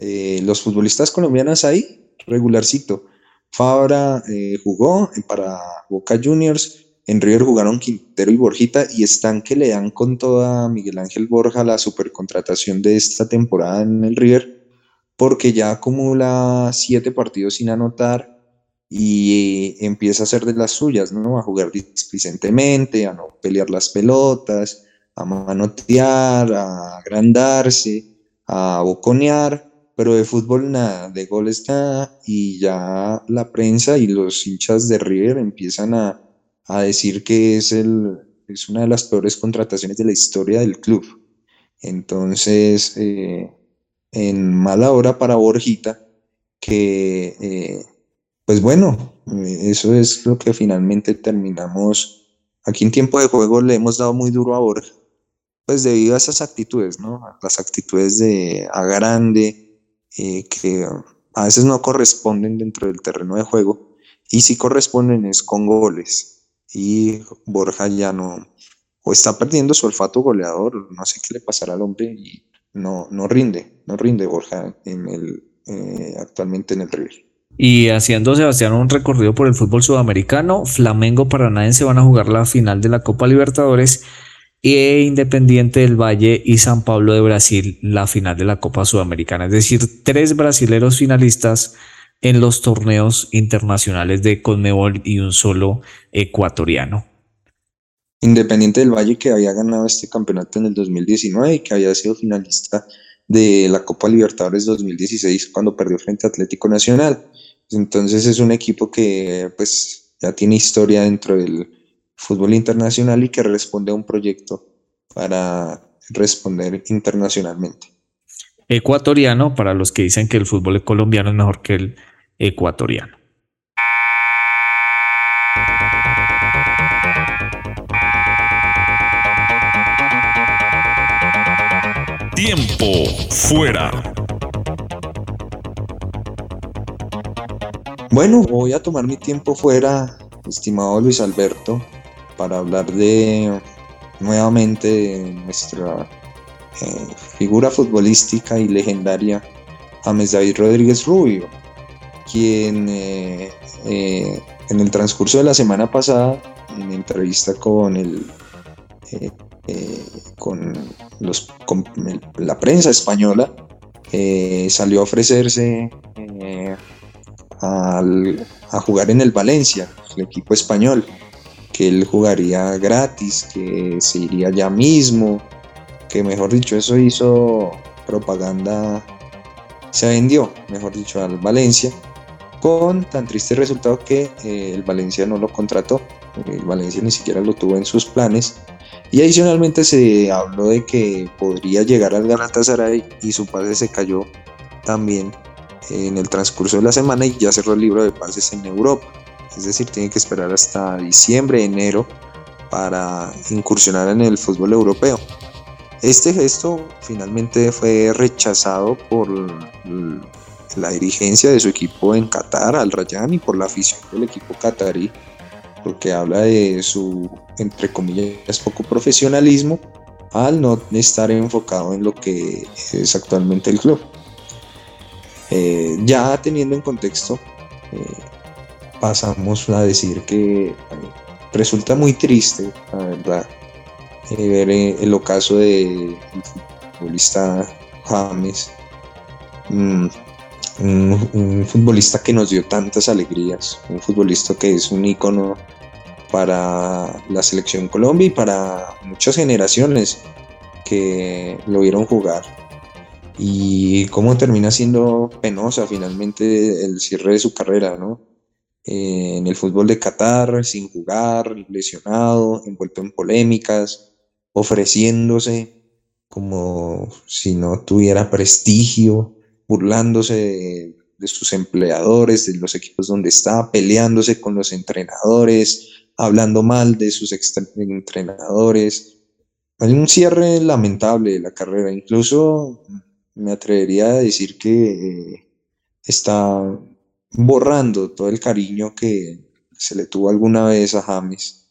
eh, los futbolistas colombianos ahí, regularcito. Fabra eh, jugó para Boca Juniors, en River jugaron Quintero y Borjita y están que le dan con toda Miguel Ángel Borja la supercontratación de esta temporada en el River, porque ya acumula siete partidos sin anotar y empieza a hacer de las suyas, ¿no? A jugar displicentemente, a no pelear las pelotas, a manotear, a agrandarse, a boconear pero de fútbol nada, de goles nada, y ya la prensa y los hinchas de River empiezan a, decir que es, el, es una de las peores contrataciones de la historia del club. Entonces, eh, en mala hora para Borjita, que, eh, pues bueno, eso es lo que finalmente terminamos. Aquí en tiempo de juego le hemos dado muy duro a Borja, pues debido a esas actitudes, ¿no? Las actitudes de a grande, eh, que a veces no corresponden dentro del terreno de juego y si corresponden es con goles y Borja ya no o está perdiendo su olfato goleador, no sé qué le pasará al hombre y no, no rinde, no rinde Borja en el, eh, actualmente en el River. Y haciendo Sebastián un recorrido por el fútbol sudamericano, Flamengo Paranaense van a jugar la final de la Copa Libertadores e Independiente del Valle y San Pablo de Brasil la final de la Copa Sudamericana. Es decir, tres brasileros finalistas en los torneos internacionales de Conmebol y un solo ecuatoriano. Independiente del Valle que había ganado este campeonato en el 2019 y que había sido finalista de la Copa Libertadores 2016 cuando perdió frente a Atlético Nacional. Entonces es un equipo que pues ya tiene historia dentro del fútbol internacional y que responde a un proyecto para responder internacionalmente. Ecuatoriano, para los que dicen que el fútbol colombiano es mejor que el ecuatoriano. Tiempo fuera. Bueno, voy a tomar mi tiempo fuera, estimado Luis Alberto, para hablar de nuevamente de nuestra eh, figura futbolística y legendaria James David Rodríguez Rubio, quien eh, eh, en el transcurso de la semana pasada, en entrevista con el con, los, la prensa española, salió a ofrecerse a jugar en el Valencia, el equipo español él jugaría gratis, que se iría ya mismo, que mejor dicho, eso hizo propaganda, se vendió, mejor dicho, al Valencia, con tan triste resultado que eh, el Valencia no lo contrató, el Valencia ni siquiera lo tuvo en sus planes, y adicionalmente se habló de que podría llegar al Galatasaray y su pase se cayó también en el transcurso de la semana y ya cerró el libro de pases en Europa es decir, tiene que esperar hasta diciembre, enero para incursionar en el fútbol europeo. Este gesto finalmente fue rechazado por la dirigencia de su equipo en Qatar, Al Rayyan, y por la afición del equipo qatarí, porque habla de su, entre comillas, poco profesionalismo al no estar enfocado en lo que es actualmente el club. Eh, ya teniendo en contexto eh, pasamos a decir que eh, resulta muy triste, la verdad, eh, ver eh, el ocaso del futbolista James, mm, un, futbolista que nos dio tantas alegrías, un futbolista que es un ícono para la selección Colombia y para muchas generaciones que lo vieron jugar. y cómo termina siendo penosa finalmente el cierre de su carrera, ¿no? Eh, en el fútbol de Qatar, sin jugar, lesionado, envuelto en polémicas, ofreciéndose como si no tuviera prestigio, burlándose de, sus empleadores, de los equipos donde está, peleándose con los entrenadores, hablando mal de sus entrenadores. Hay un cierre lamentable de la carrera, incluso me atrevería a decir que eh, está borrando todo el cariño que se le tuvo alguna vez a James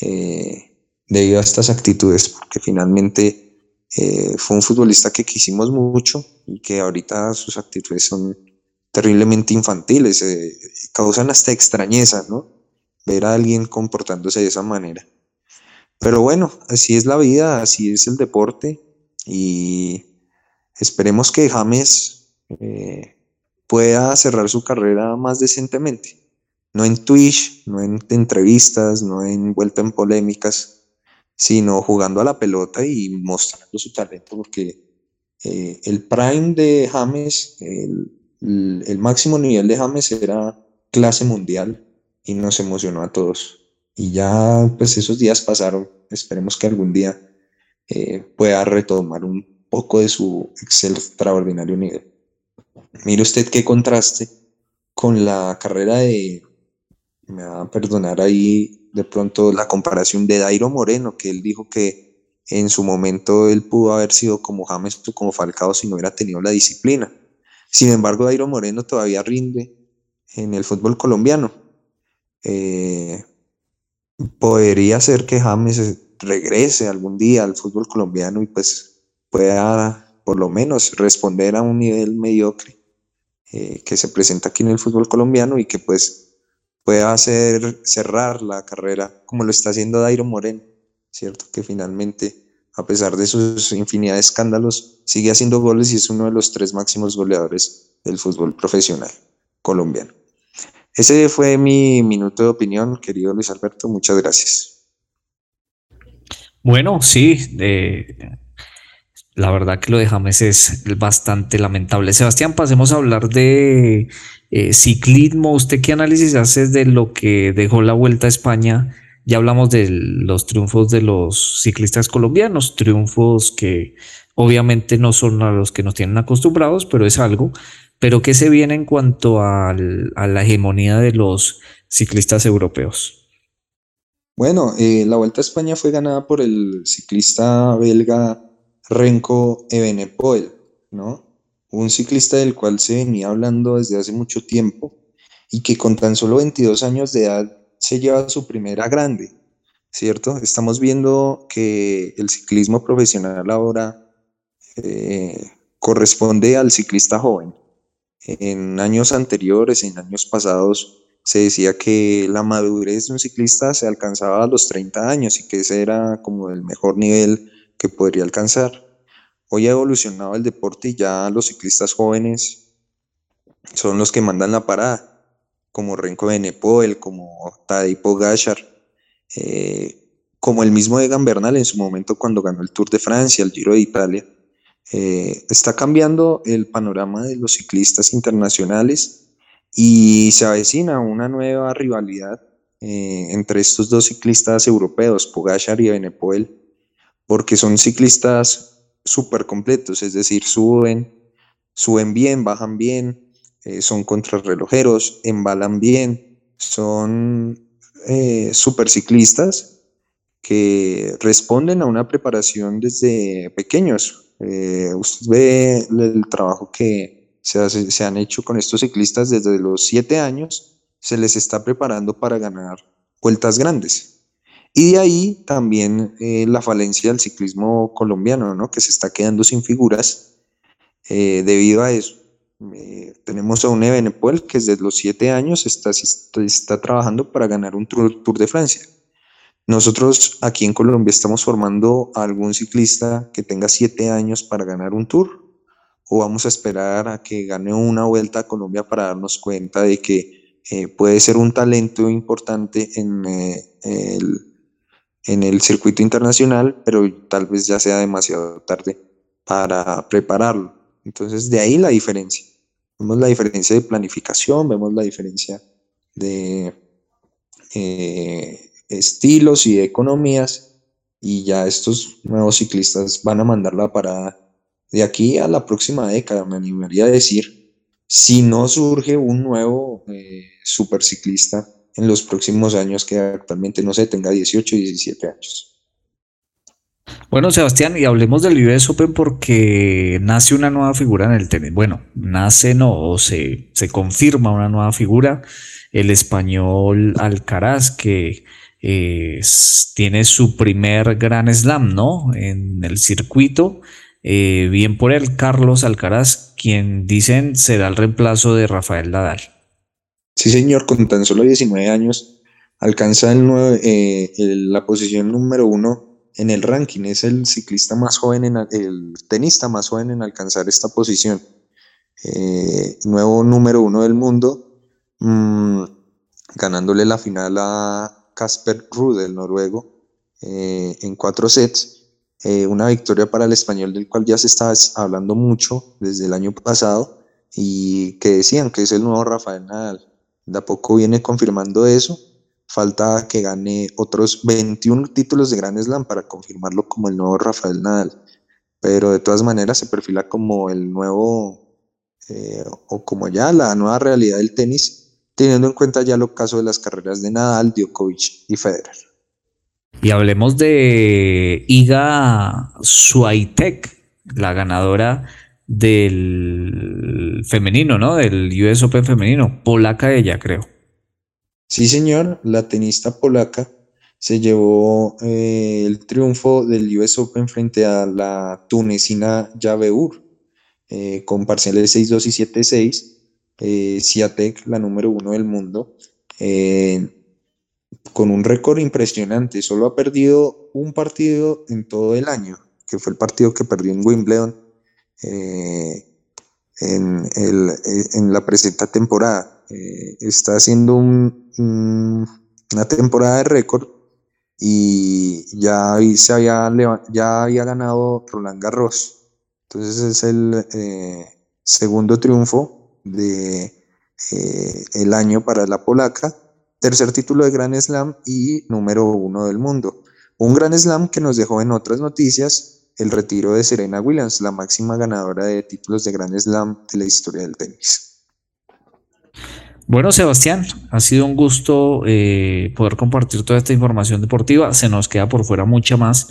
eh, debido a estas actitudes, porque finalmente eh, fue un futbolista que quisimos mucho y que ahorita sus actitudes son terriblemente infantiles, causan hasta extrañeza, ¿no? Ver a alguien comportándose de esa manera. Pero bueno, así es la vida, así es el deporte y Esperemos que James eh, pueda cerrar su carrera más decentemente. No en Twitch, no en entrevistas, no en vuelta en polémicas, sino jugando a la pelota y mostrando su talento, porque eh, el prime de James, el, máximo nivel de James era clase mundial y nos emocionó a todos. Y ya pues esos días pasaron, esperemos que algún día eh, pueda retomar un poco de su extraordinario nivel. Mire usted qué contraste con la carrera de, me va a perdonar ahí de pronto la comparación de Dairo Moreno, que él dijo que en su momento él pudo haber sido como James o como Falcao si no hubiera tenido la disciplina. Sin embargo, Dairo Moreno todavía rinde en el fútbol colombiano. Eh, podría ser que James regrese algún día al fútbol colombiano y pues pueda por lo menos responder a un nivel mediocre eh, que se presenta aquí en el fútbol colombiano y que pues pueda hacer cerrar la carrera como lo está haciendo Dairo Moreno, ¿cierto? Que finalmente, a pesar de sus infinidad de escándalos, sigue haciendo goles y es uno de los tres máximos goleadores del fútbol profesional colombiano. Ese fue mi minuto de opinión, querido Luis Alberto, muchas gracias. Bueno, sí, eh, la verdad que lo de James es bastante lamentable. Sebastián, pasemos a hablar de eh, ciclismo. ¿Usted qué análisis hace de lo que dejó la Vuelta a España? Ya hablamos de los triunfos de los ciclistas colombianos, triunfos que obviamente no son a los que nos tienen acostumbrados, pero es algo. Pero ¿qué se viene en cuanto a la hegemonía de los ciclistas europeos? Bueno, eh, la Vuelta a España fue ganada por el ciclista belga Renko Evenepoel, ¿no? Un ciclista del cual se venía hablando desde hace mucho tiempo y que con tan solo 22 años de edad se lleva su primera grande, ¿cierto? Estamos viendo que el ciclismo profesional ahora eh, corresponde al ciclista joven. En años anteriores, en años pasados, se decía que la madurez de un ciclista se alcanzaba a los 30 años y que ese era como el mejor nivel que podría alcanzar. Hoy ha evolucionado el deporte y ya los ciclistas jóvenes son los que mandan la parada, como Renko Benepoel, como Tadej Pogacar, eh, como el mismo Egan Bernal en su momento cuando ganó el Tour de Francia, el Giro de Italia. Eh, está cambiando el panorama de los ciclistas internacionales y se avecina una nueva rivalidad eh, entre estos dos ciclistas europeos, Pogacar y Benepoel, porque son ciclistas súper completos, es decir, suben, suben bien, bajan bien, eh, son contrarrelojeros, embalan bien, son eh, super ciclistas que responden a una preparación desde pequeños. Eh, usted ve el trabajo que se, han hecho con estos ciclistas desde los siete años, se les está preparando para ganar vueltas grandes. Y de ahí también eh, la falencia del ciclismo colombiano, ¿no? que se está quedando sin figuras eh, debido a eso. Eh, tenemos a un Ebenepoel que desde los siete años está, está, trabajando para ganar un tour, tour, de Francia. Nosotros aquí en Colombia estamos formando a algún ciclista que tenga siete años para ganar un tour o vamos a esperar a que gane una vuelta a Colombia para darnos cuenta de que puede ser un talento importante en el en el circuito internacional, pero tal vez ya sea demasiado tarde para prepararlo. Entonces, de ahí la diferencia. Vemos la diferencia de planificación, vemos la diferencia de eh, estilos y economías, y ya estos nuevos ciclistas van a mandar la parada de aquí a la próxima década, me animaría a decir, si no surge un nuevo eh, superciclista en los próximos años que actualmente no sé, tenga 18 y 17 años. Bueno, Sebastián, y hablemos del US Open porque nace una nueva figura en el tenis. Bueno, nace no, o se, se confirma una nueva figura, el español Alcaraz, que tiene su primer gran slam, ¿no? En el circuito. Eh, bien por él, Carlos Alcaraz, quien dicen será el reemplazo de Rafael Nadal. Sí, señor, con tan solo 19 años alcanza el eh, la posición número uno en el ranking. Es el ciclista más joven, en, el tenista más joven en alcanzar esta posición. Eh, nuevo número uno del mundo, mm, ganándole la final a Casper Ruud, el noruego, eh, en cuatro sets. una victoria para el español del cual ya se estaba hablando mucho desde el año pasado y que decían que es el nuevo Rafael Nadal de a poco viene confirmando eso. Falta que gane otros 21 títulos de Grand Slam para confirmarlo como el nuevo Rafael Nadal. Pero de todas maneras se perfila como el nuevo, eh, o como ya la nueva realidad del tenis, teniendo en cuenta ya los casos de las carreras de Nadal, Djokovic y Federer. Y hablemos de Iga Swiatek, la ganadora del femenino, ¿no? Del US Open femenino, polaca ella, creo. Sí, señor, la tenista polaca se llevó eh, el triunfo del US Open frente a la tunecina Yaveur, eh, con parciales 6-2 y 7-6. Eh, Siatek, la número uno del mundo, con un récord impresionante. Solo ha perdido un partido en todo el año, que fue el partido que perdió en Wimbledon eh, en, el, en, la presente temporada. Eh, está haciendo un, una temporada de récord y ya, se había, ya había ganado Roland Garros. Entonces es el eh, segundo triunfo de el año para la polaca, tercer título de Grand Slam y número uno del mundo. Un Grand Slam que nos dejó en otras noticias el retiro de Serena Williams, la máxima ganadora de títulos de Grand Slam de la historia del tenis. Bueno, Sebastián, ha sido un gusto eh, poder compartir toda esta información deportiva. Se nos queda por fuera mucha más,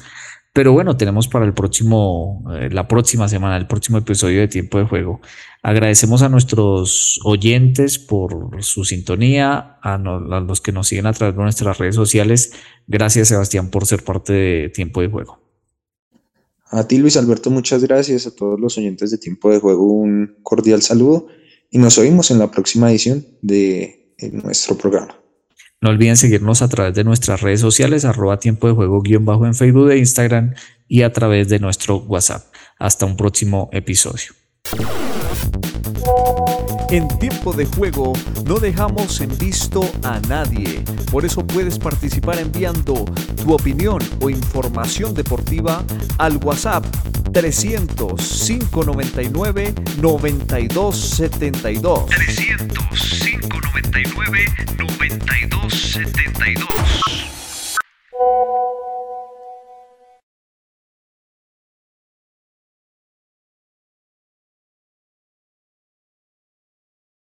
pero bueno, tenemos para el próximo, eh, la próxima semana, el próximo episodio de Tiempo de Juego. Agradecemos a nuestros oyentes por su sintonía, a, a los que nos siguen a través de nuestras redes sociales. Gracias, Sebastián, por ser parte de Tiempo de Juego. A ti, Luis Alberto, muchas gracias. A todos los oyentes de Tiempo de Juego, un cordial saludo y nos oímos en la próxima edición de nuestro programa. No olviden seguirnos a través de nuestras redes sociales, arroba tiempo de juego guion bajo en Facebook e Instagram y a través de nuestro WhatsApp. Hasta un próximo episodio. En tiempo de juego no dejamos en visto a nadie. Por eso puedes participar enviando tu opinión o información deportiva al WhatsApp 300 599 9272. 300 599 9272.